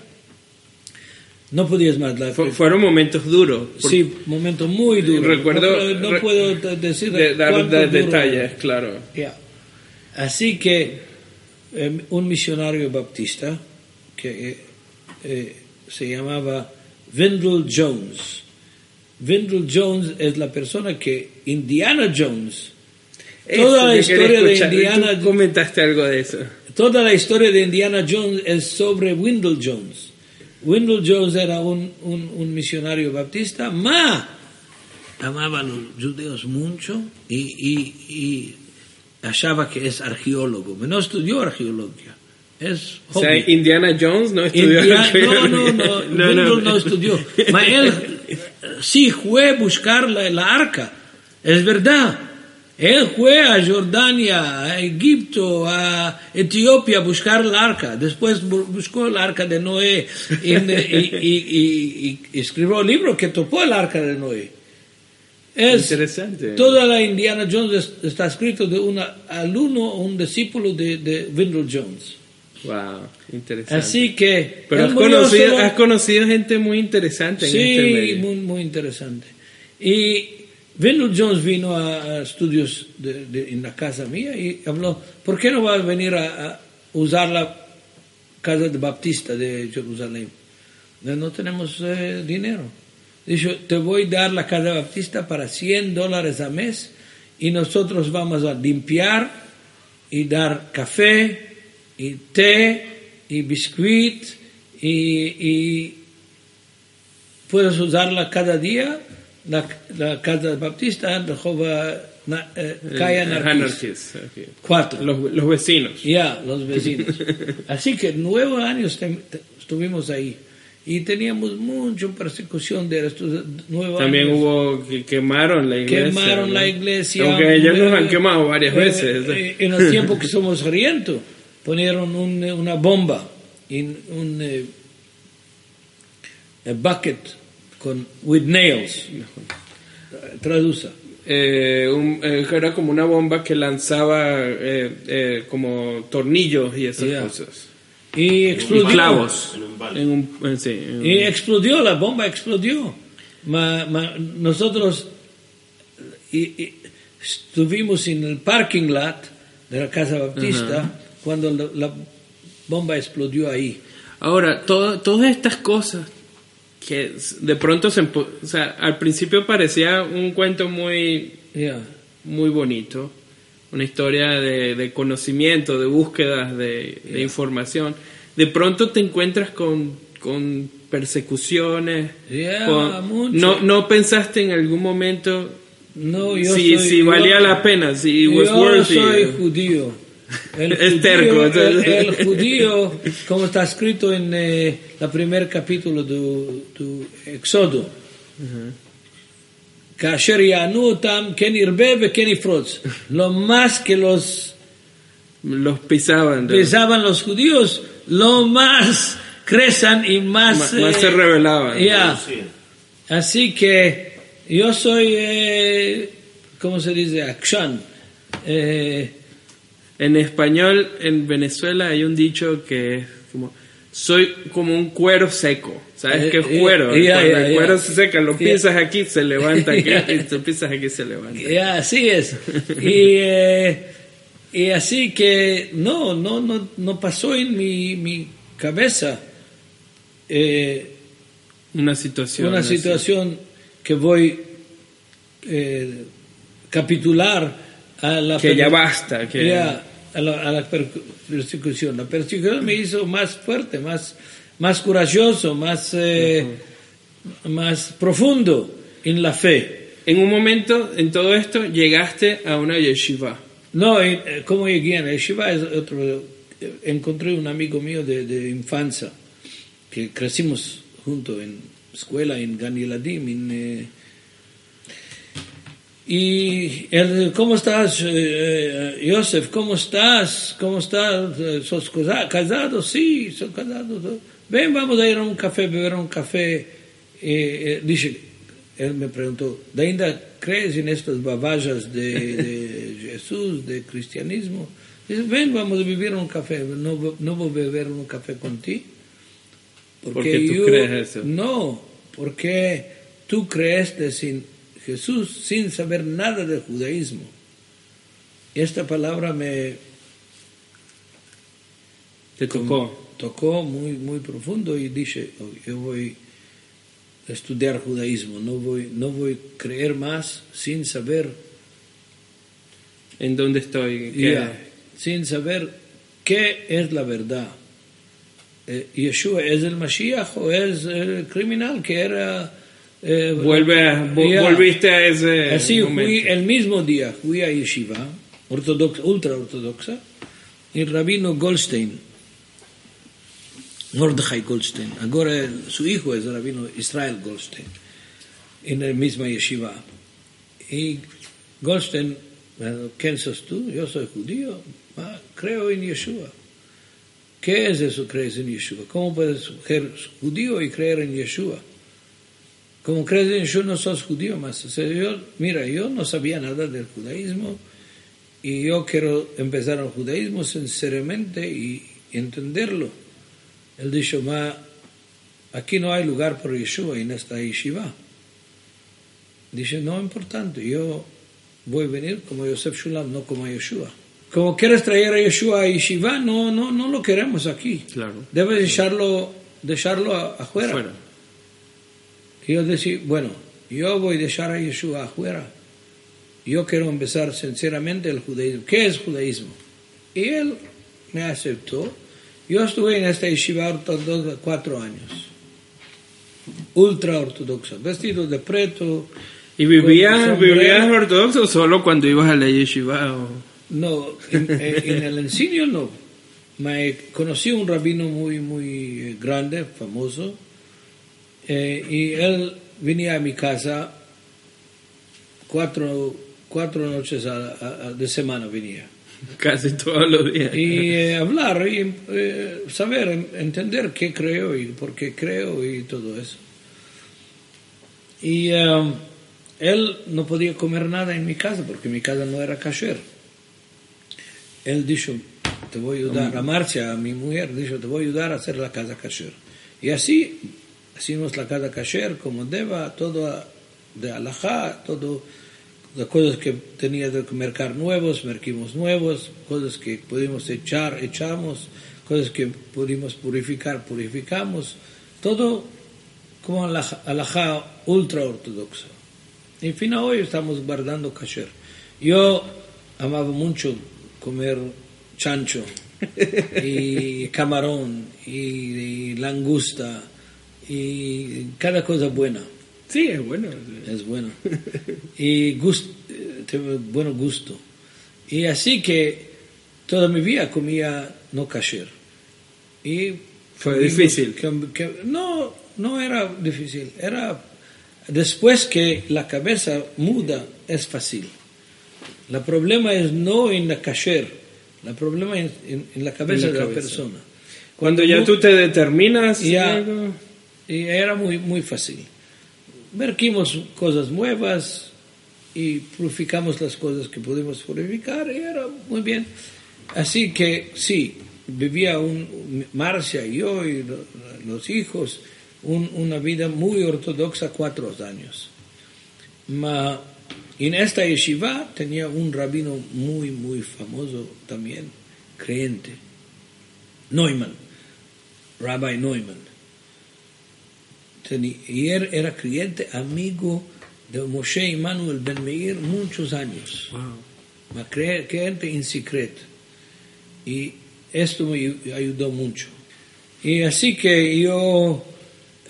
[SPEAKER 2] No podías más. La,
[SPEAKER 1] Fu- fueron momentos duros. por-
[SPEAKER 2] Sí, momento muy duro.
[SPEAKER 1] Recuerdo-
[SPEAKER 2] No, no
[SPEAKER 1] re-
[SPEAKER 2] puedo de- decir
[SPEAKER 1] de dar de- detalles, claro.
[SPEAKER 2] Así que eh, un misionario baptista que eh, eh, se llamaba Wendell Jones. Wendell Jones es la persona que Indiana Jones,
[SPEAKER 1] Eso
[SPEAKER 2] toda la historia de. Indiana,
[SPEAKER 1] Tú comentaste algo de eso.
[SPEAKER 2] toda la historia de Indiana Jones es sobre Wendell Jones. Wendell Jones era un, un, un misionario baptista, ma amaba a los judíos mucho y, y, y achaba que es arqueólogo. No estudió arqueología, es
[SPEAKER 1] O sea. Indiana Jones no estudió arqueología.
[SPEAKER 2] no, no, no, Wendell no estudió. Ma él sí fue a buscar la, la arca, es verdad, Él fue a Jordania, a Egipto, a Etiopía a buscar el arca. Después bu- buscó el arca de Noé y, y- y- y- escribió el libro que topó el arca de Noé. Es,
[SPEAKER 1] Interesante.
[SPEAKER 2] Toda la Indiana Jones es- está escrito de un alumno un discípulo de, de Wendell Jones.
[SPEAKER 1] Wow, interesante.
[SPEAKER 2] Así que...
[SPEAKER 1] Pero has conocido,
[SPEAKER 2] solo-
[SPEAKER 1] has conocido gente muy interesante en este
[SPEAKER 2] Sí,
[SPEAKER 1] medio.
[SPEAKER 2] muy, muy interesante. Y Wendell Jones vino a, a estudios de- de- en la casa mía y habló, ¿por qué no va a venir a, a usar la casa de Baptista de Jerusalén? No, tenemos eh, dinero. Dijo, te voy a dar la casa Baptista para 100 dólares al mes y nosotros vamos a limpiar y dar café y té y biscuit y, y puedes usarla cada día. La, la casa Baptista de Jehová na- eh,
[SPEAKER 1] Eh,
[SPEAKER 2] anarquista. Cuatro.
[SPEAKER 1] Los, los vecinos.
[SPEAKER 2] Ya, los vecinos. Así que nueve años te- te- estuvimos ahí y teníamos mucha persecución de estos nueve
[SPEAKER 1] También
[SPEAKER 2] años.
[SPEAKER 1] hubo que quemaron la iglesia.
[SPEAKER 2] Quemaron
[SPEAKER 1] ¿no?
[SPEAKER 2] la iglesia.
[SPEAKER 1] Aunque ellos nos han
[SPEAKER 2] Eh,
[SPEAKER 1] quemado varias
[SPEAKER 2] eh,
[SPEAKER 1] veces.
[SPEAKER 2] eh, en el tiempo que somos rientos, ponieron un, eh, una bomba en un eh, a bucket con with nails. Traduza.
[SPEAKER 1] Eh, un- eh, era como una bomba que lanzaba eh, eh, como tornillos y esas
[SPEAKER 2] Ya.
[SPEAKER 1] cosas.
[SPEAKER 2] Y
[SPEAKER 1] Y
[SPEAKER 2] explodió.
[SPEAKER 1] clavos.
[SPEAKER 3] En un.
[SPEAKER 1] En un, sí, en un-
[SPEAKER 2] Y explodió, la bomba explodió. Ma- ma- nosotros y- y estuvimos en el parking lot de la Casa Baptista cuando la, la bomba explodió ahí.
[SPEAKER 1] Ahora, to- todas estas cosas que de pronto se... O sea, al principio parecía un cuento muy, muy bonito. Una historia de, de conocimiento, de búsquedas de, de información. De pronto te encuentras con, con persecuciones.
[SPEAKER 2] Ya,
[SPEAKER 1] con-
[SPEAKER 2] mucho.
[SPEAKER 1] no, ¿No pensaste en algún momento
[SPEAKER 2] No, yo
[SPEAKER 1] si,
[SPEAKER 2] soy,
[SPEAKER 1] si
[SPEAKER 2] yo-
[SPEAKER 1] valía la pena? Si was
[SPEAKER 2] yo
[SPEAKER 1] worthy?
[SPEAKER 2] soy judío. El
[SPEAKER 1] Es
[SPEAKER 2] judío,
[SPEAKER 1] terco,
[SPEAKER 2] el,
[SPEAKER 1] entonces.
[SPEAKER 2] el judío, como está escrito en eh, el primer capítulo de, de Éxodo, כאשר יענו אותם, כן ירבה וכן יפרוץ. Lo más que los
[SPEAKER 1] Los pisaban. de-
[SPEAKER 2] besaban los judíos, lo más crecen y más...
[SPEAKER 1] Ma- más
[SPEAKER 2] eh,
[SPEAKER 1] se rebelaban.
[SPEAKER 2] ya.
[SPEAKER 3] Sí.
[SPEAKER 2] Así que yo soy, eh, ¿cómo se dice? Action. Eh,
[SPEAKER 1] en español, en Venezuela hay un dicho que es como, soy como un cuero seco. ¿Sabes
[SPEAKER 2] Eh,
[SPEAKER 1] qué es
[SPEAKER 2] eh,
[SPEAKER 1] cuero?
[SPEAKER 2] ya,
[SPEAKER 1] Cuando
[SPEAKER 2] ya,
[SPEAKER 1] el cuero se seca, lo
[SPEAKER 2] Ya.
[SPEAKER 1] piensas aquí, se levanta aquí, y lo piensas aquí, se levanta.
[SPEAKER 2] Ya, así es. Y, eh, y así que no, no, no, no pasó en mi, mi cabeza eh,
[SPEAKER 1] Una situación.
[SPEAKER 2] una
[SPEAKER 1] así.
[SPEAKER 2] situación que voy eh, capitular a la
[SPEAKER 1] Que ya basta, que-
[SPEAKER 2] Ya, a la, a la per- persecución. La persecución me hizo más fuerte, más, más corajoso, más, eh, más profundo en la fe.
[SPEAKER 1] En un momento, en todo esto, llegaste a una yeshiva.
[SPEAKER 2] No, eh, ¿cómo llegué a la yeshiva? Es otro, eh, encontré un amigo mío de, de infancia, que crecimos juntos en escuela, en Ganiladim, en... eh, y él, ¿cómo estás, eh, eh, Joseph? ¿Cómo estás? ¿Cómo estás? Eh, ¿Sos casado? Sí, soy casado. Ven, vamos a ir a un café, beber un café. Eh, eh, dice, él me preguntó, ¿de ainda crees en estas baballas de, de Jesús, de cristianismo? Dice, ven, vamos a vivir un café. No, no voy a beber un café contigo.
[SPEAKER 1] Porque tú crees eso.
[SPEAKER 2] No, porque tú creeste sin Jesús sin saber nada del judaísmo. Esta palabra me
[SPEAKER 1] Te tocó.
[SPEAKER 2] tocó muy, muy profundo y dije, "Oh, yo voy a estudiar judaísmo, no voy, no voy a creer más sin saber,
[SPEAKER 1] ¿En dónde estoy? ¿Qué-
[SPEAKER 2] ya, sin saber qué es la verdad. Eh, Yeshua es el Mashiach o es el criminal que era... eh,
[SPEAKER 1] Vuelve a- vo-
[SPEAKER 2] ya.
[SPEAKER 1] volviste a ese
[SPEAKER 2] Así fui
[SPEAKER 1] momento.
[SPEAKER 2] el mismo día, fui a Yeshiva, ortodoxa, ultra ortodoxa, y el rabino Goldstein, Mordechai Goldstein, ahora el- su hijo es el rabino Israel Goldstein, en la misma Yeshiva. Y Goldstein ¿Quién sos tú? Yo soy judío. Ah, creo en Yeshua. ¿Qué es eso crees en Yeshua? ¿Cómo puedes ser judío y creer en Yeshua? Como crees en Yeshua no sos judío más. O sea, yo, mira, yo no sabía nada del judaísmo y yo quiero empezar el judaísmo sinceramente y entenderlo. Él dijo, ma, aquí no hay lugar para Yeshua en esta yeshiva. Dice, no importante, yo voy a venir como Yosef Shulam, no como Yeshua. Como quieres traer a Yeshua a Yeshiva, no, no, no lo queremos aquí.
[SPEAKER 4] Claro.
[SPEAKER 2] Debes dejarlo, dejarlo a- afuera.
[SPEAKER 4] Fuera.
[SPEAKER 2] Y yo decía, bueno, yo voy a dejar a Yeshua afuera. Yo quiero empezar sinceramente el judaísmo. ¿Qué es judaísmo? Y él me aceptó. Yo estuve en esta yeshiva ortodoxa cuatro años. Ultra ortodoxa. Vestido de preto.
[SPEAKER 1] ¿Y vivías, vivías ortodoxo solo cuando ibas a la yeshiva? o-
[SPEAKER 2] No, en, en el enseño no. Me conocí un rabino muy, muy eh, grande, famoso, eh, y él venía a mi casa cuatro, cuatro noches a- a- de semana venía.
[SPEAKER 1] Casi todos los días.
[SPEAKER 2] Y eh, hablar y eh, saber, en- entender qué creo y por qué creo y todo eso. Y eh, él no podía comer nada en mi casa porque mi casa no era kasher. Él dijo, te voy a ayudar, a Marcia, a mi mujer, dijo, te voy a ayudar a hacer la casa kasher. Y así hicimos la casa kasher como deba, todo de alajá, todo las cosas que tenía de mercar nuevos, merquimos nuevos, cosas que pudimos echar, echamos, cosas que pudimos purificar, purificamos, todo como alajá, ultra ortodoxa. En fin, hoy estamos guardando kasher. Yo amaba mucho comer chancho y camarón y, y langosta y cada cosa buena.
[SPEAKER 1] Sí, es bueno.
[SPEAKER 2] Es bueno. Y gust, eh, tengo buen gusto. Y así que toda mi vida comía no kasher. Y
[SPEAKER 1] Fue difícil.
[SPEAKER 2] que- que- no, no era difícil. Era después que la cabeza muda es fácil. El problema es no en la kasher. El problema es en, en la cabeza
[SPEAKER 1] En la
[SPEAKER 2] de la persona.
[SPEAKER 1] Cuando ya tú te determinas,
[SPEAKER 2] Ya.
[SPEAKER 1] algo-
[SPEAKER 2] Y era muy, muy fácil. Merquimos cosas nuevas y purificamos las cosas que pudimos purificar y era muy bien. Así que sí, vivía un, Marcia y yo y lo- los hijos un- una vida muy ortodoxa cuatro años. Ma, en esta yeshiva tenía un rabino muy, muy famoso también, creyente, Neumann, Rabbi Neumann. Teni- y él era creyente, amigo de Moshe Immanuel Ben Meir muchos años. Cre- creyente en secreto. Y esto me ayu- ayudó mucho. Y así que yo,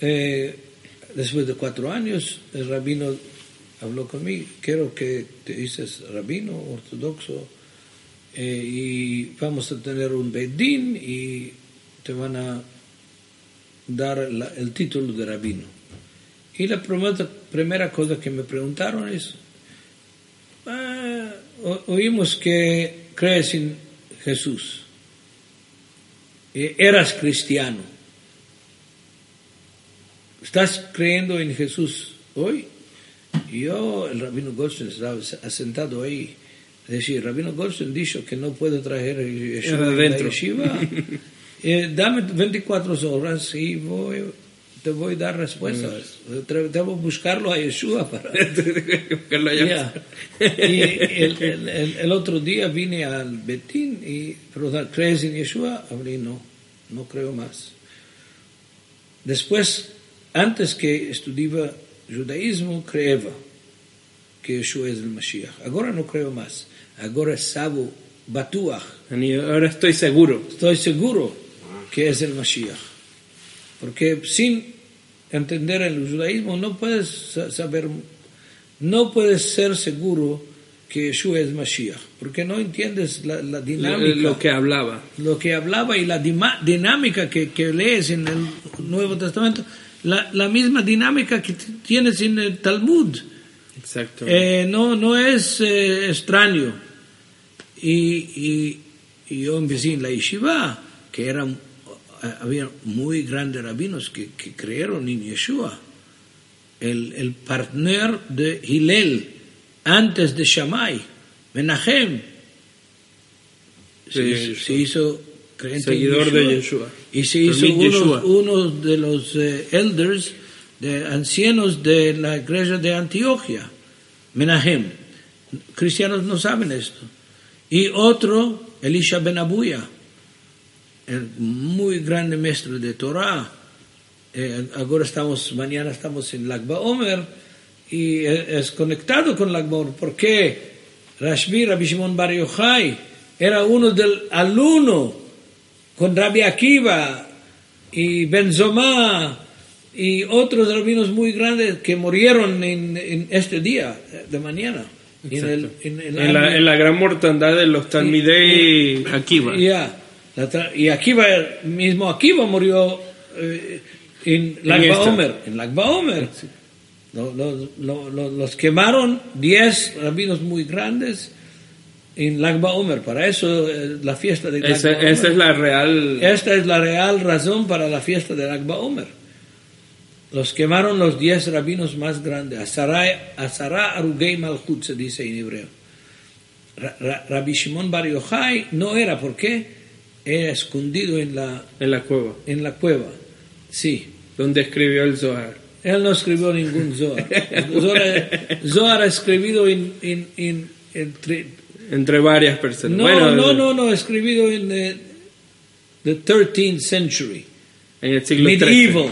[SPEAKER 2] eh, después de cuatro años, el rabino habló conmigo, quiero que te dices rabino ortodoxo eh, y vamos a tener un bedín y te van a dar la- el título de rabino. Y la primera, primera cosa que me preguntaron es, "Ah, oímos que crees en Jesús, Eh, eras cristiano, ¿estás creyendo en Jesús hoy? Yo, el rabino Goldstein, estaba asentado ahí. Decía, el rabino Goldstein dijo que no puedo traer a Yeshua
[SPEAKER 1] Era
[SPEAKER 2] a la yeshiva. Eh, dame 24 horas y voy, te voy a dar respuestas. Tra- Debo buscarlo a Yeshua para...
[SPEAKER 1] que lo hayas-
[SPEAKER 2] Ya. Y el, el- el- el otro día vine al Betín y preguntar, ¿crees en Yeshua? Hablé, no, no creo más. Después, antes que estudiaba judaísmo, creía que Yeshua es el Mashiach. Ahora no creo más. Ahora sabo, batuach,
[SPEAKER 1] ahora estoy seguro.
[SPEAKER 2] estoy seguro que es el Mashiach. Porque sin entender el judaísmo no puedes sa- saber, no puedes ser seguro que Yeshua es Mashiach, porque no entiendes la, la
[SPEAKER 1] Lo,
[SPEAKER 2] dinámica,
[SPEAKER 1] lo que hablaba.
[SPEAKER 2] lo que hablaba y la dinámica que, que lees en el Nuevo Testamento, la, la misma dinámica que tienes en el Talmud.
[SPEAKER 1] Exacto.
[SPEAKER 2] Eh, no, no es eh, extraño. Y, y, y yo empecé en la yeshiva, que eran, había muy grandes rabinos que, que creyeron en Yeshua. El, el partner de Hillel, antes de Shammai, Menachem, se,
[SPEAKER 1] Yeshua.
[SPEAKER 2] se hizo creyente en
[SPEAKER 1] Seguidor de Yeshua.
[SPEAKER 2] Y se hizo uno,
[SPEAKER 1] Yeshua.
[SPEAKER 2] uno de los eh, elders, de ancianos de la iglesia de Antioquia, Menahem. Cristianos no saben esto. Y otro, Elisha Ben Abuya, el muy grande maestro de Torah. Eh, ahora estamos, mañana estamos en Lag Omer y es conectado con Lag Omer. ¿Por qué? Rashbi, Rabbi Shimon Bar Yochai, era uno del alumno con Rabbi Akiva y Benzomá y otros rabinos muy grandes que murieron en, en este día de mañana. En el, en el
[SPEAKER 1] En la, en la gran mortandad de los Talmidei Akiva.
[SPEAKER 2] tra- y Akiva, mismo Akiva murió eh, en Lag
[SPEAKER 1] esta.
[SPEAKER 2] Baomer. En Lag Baomer. Lo- lo- lo- lo- los quemaron 10 rabinos muy grandes en Lag Baomer. Para eso eh, la fiesta de Lag
[SPEAKER 1] Esa,
[SPEAKER 2] Baomer.
[SPEAKER 1] esa es la real.
[SPEAKER 2] Esta es la real razón para la fiesta de Lag Baomer. Los quemaron los 10 rabinos más grandes. Asara Arugei Malchut se dice en hebreo. Ra- Ra- Rabbi Shimon Bar Yochai no era, ¿por qué? Era escondido en la,
[SPEAKER 1] En la cueva.
[SPEAKER 2] en la cueva. Sí.
[SPEAKER 1] Donde escribió el Zohar.
[SPEAKER 2] Él no escribió ningún Zohar. Zohar, Zohar escribido en, en, en- entre-
[SPEAKER 1] Entre varias personas.
[SPEAKER 2] no,
[SPEAKER 1] bueno,
[SPEAKER 2] no, no, no, escribido en eh, the 13th century.
[SPEAKER 1] En el siglo
[SPEAKER 2] Medieval.
[SPEAKER 1] XIII.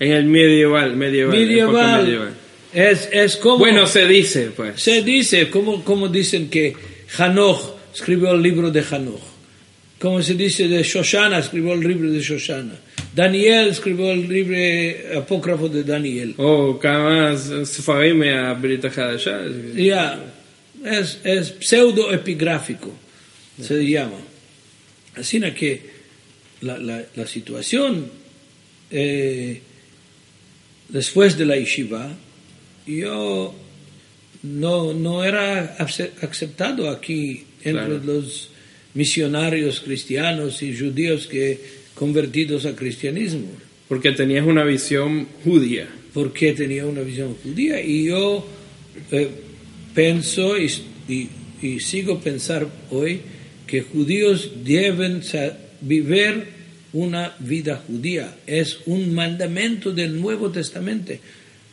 [SPEAKER 1] En el medieval. Medieval.
[SPEAKER 2] medieval.
[SPEAKER 1] medieval.
[SPEAKER 2] Es, es como...
[SPEAKER 1] Bueno, se dice, pues.
[SPEAKER 2] Se dice, como, como dicen que Hanoch escribió el libro de Hanoch Como se dice de Shoshana, escribió el libro de Shoshana. Daniel escribió el libro apócrifo de Daniel.
[SPEAKER 1] O כמה ספרים מהברית החדשה.
[SPEAKER 2] Ya, es, es pseudo epigráfico, se llama. Así na que la, la, la situación eh, después de la yeshiva, yo no, no era ace- aceptado aquí entre
[SPEAKER 1] Claro.
[SPEAKER 2] los misionarios cristianos y judíos que convertidos al cristianismo
[SPEAKER 1] Porque tenías una visión judía.
[SPEAKER 2] porque tenía una visión judía y yo eh, pienso y, y- y sigo pensar hoy que judíos deben vivir una vida judía. Es un mandamiento del Nuevo Testamento.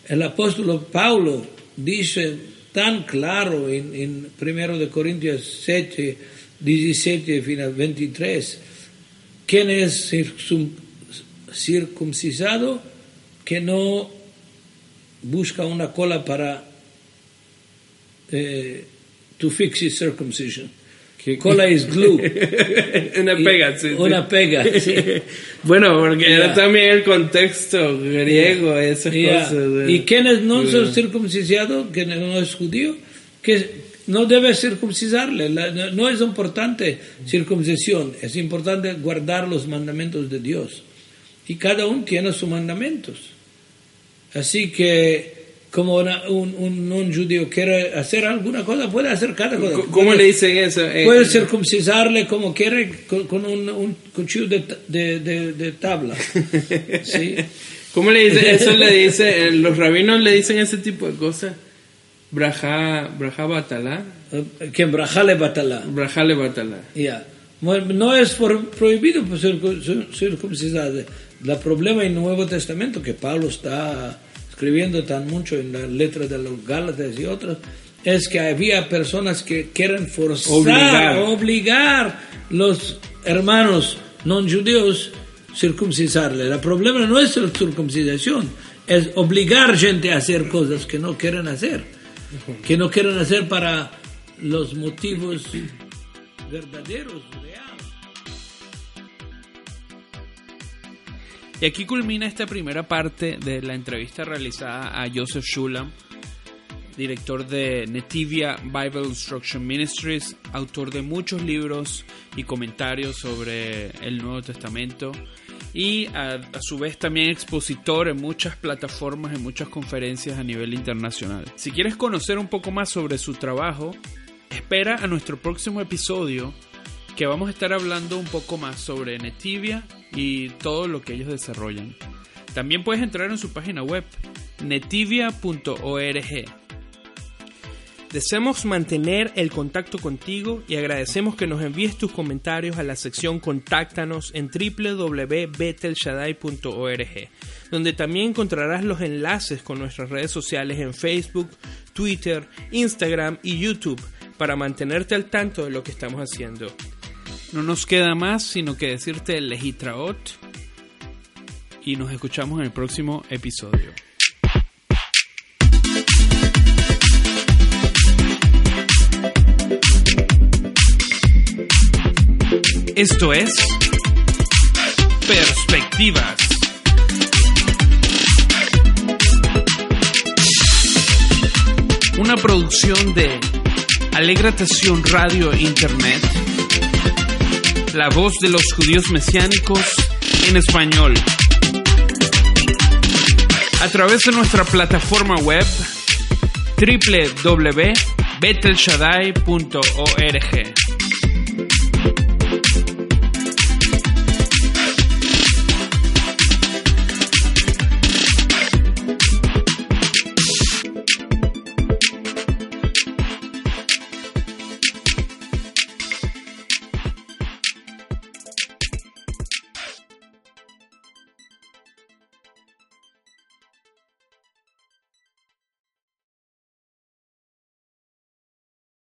[SPEAKER 2] El apóstol Pablo dice tan claro en, en 1 de Corintios 7, 17, final 23, ¿quién es circun- circuncisado? Que no busca una cola para eh, to fix his circumcision. Cola is glue.
[SPEAKER 1] una pega, sí, sí.
[SPEAKER 2] Una pega, sí.
[SPEAKER 1] Bueno, porque
[SPEAKER 2] Ya.
[SPEAKER 1] era también el contexto griego, esas
[SPEAKER 2] Ya.
[SPEAKER 1] cosas.
[SPEAKER 2] Y quienes no
[SPEAKER 1] Ya.
[SPEAKER 2] son circuncisados, que no es judío, que no debe circuncisarle. La- no, es importante circuncisión, es importante guardar los mandamientos de Dios. Y cada uno tiene sus mandamientos. Así que, como una- un, un non judío quiere hacer alguna cosa, puede hacer cada cosa.
[SPEAKER 1] ¿Cómo
[SPEAKER 2] Puede-
[SPEAKER 1] le dicen eso? Eh,
[SPEAKER 2] Puede circuncisarle como quiere con, con un, un cuchillo de, de, de- de tabla. ¿Sí?
[SPEAKER 1] ¿Cómo le dicen? Eso le dice, eh, los rabinos le dicen ese tipo de cosas. Braja, braja batalá.
[SPEAKER 2] Que brajale batalá.
[SPEAKER 1] Brajale batalá.
[SPEAKER 2] Ya. Bueno, No es por- prohibido circu- cir- circuncisar. El problema en el Nuevo Testamento, que Pablo está escribiendo tan mucho en la letra de los Gálatas y otros, es que había personas que quieren forzar,
[SPEAKER 1] Obligar.
[SPEAKER 2] obligar los hermanos no judíos circuncisarle. El problema no es la circuncisión, es obligar gente a hacer cosas que no quieren hacer, que no quieren hacer para los motivos verdaderos, reales.
[SPEAKER 4] Y aquí culmina esta primera parte de la entrevista realizada a Joseph Shulam, director de Netivia Bible Instruction Ministries, autor de muchos libros y comentarios sobre el Nuevo Testamento.
[SPEAKER 5] Y a, su vez también expositor en muchas plataformas, en muchas conferencias a nivel internacional. Si quieres conocer un poco más sobre su trabajo, espera a nuestro próximo episodio que vamos a estar hablando un poco más sobre Netivia y todo lo que ellos desarrollan. También puedes entrar en su página web netivia.org.
[SPEAKER 1] Deseamos mantener el contacto contigo y agradecemos que nos envíes tus comentarios a la sección Contáctanos en www.betelshaddai.org, donde también encontrarás los enlaces con nuestras redes sociales en Facebook, Twitter, Instagram y YouTube para mantenerte al tanto de lo que estamos haciendo.
[SPEAKER 5] No nos queda más sino que decirte legitraot y nos escuchamos en el próximo episodio.
[SPEAKER 1] Esto es Perspectivas. Una producción de Alegratación Radio Internet. La voz de los judíos mesiánicos en español. A través de nuestra plataforma web www.betelshaddai.org.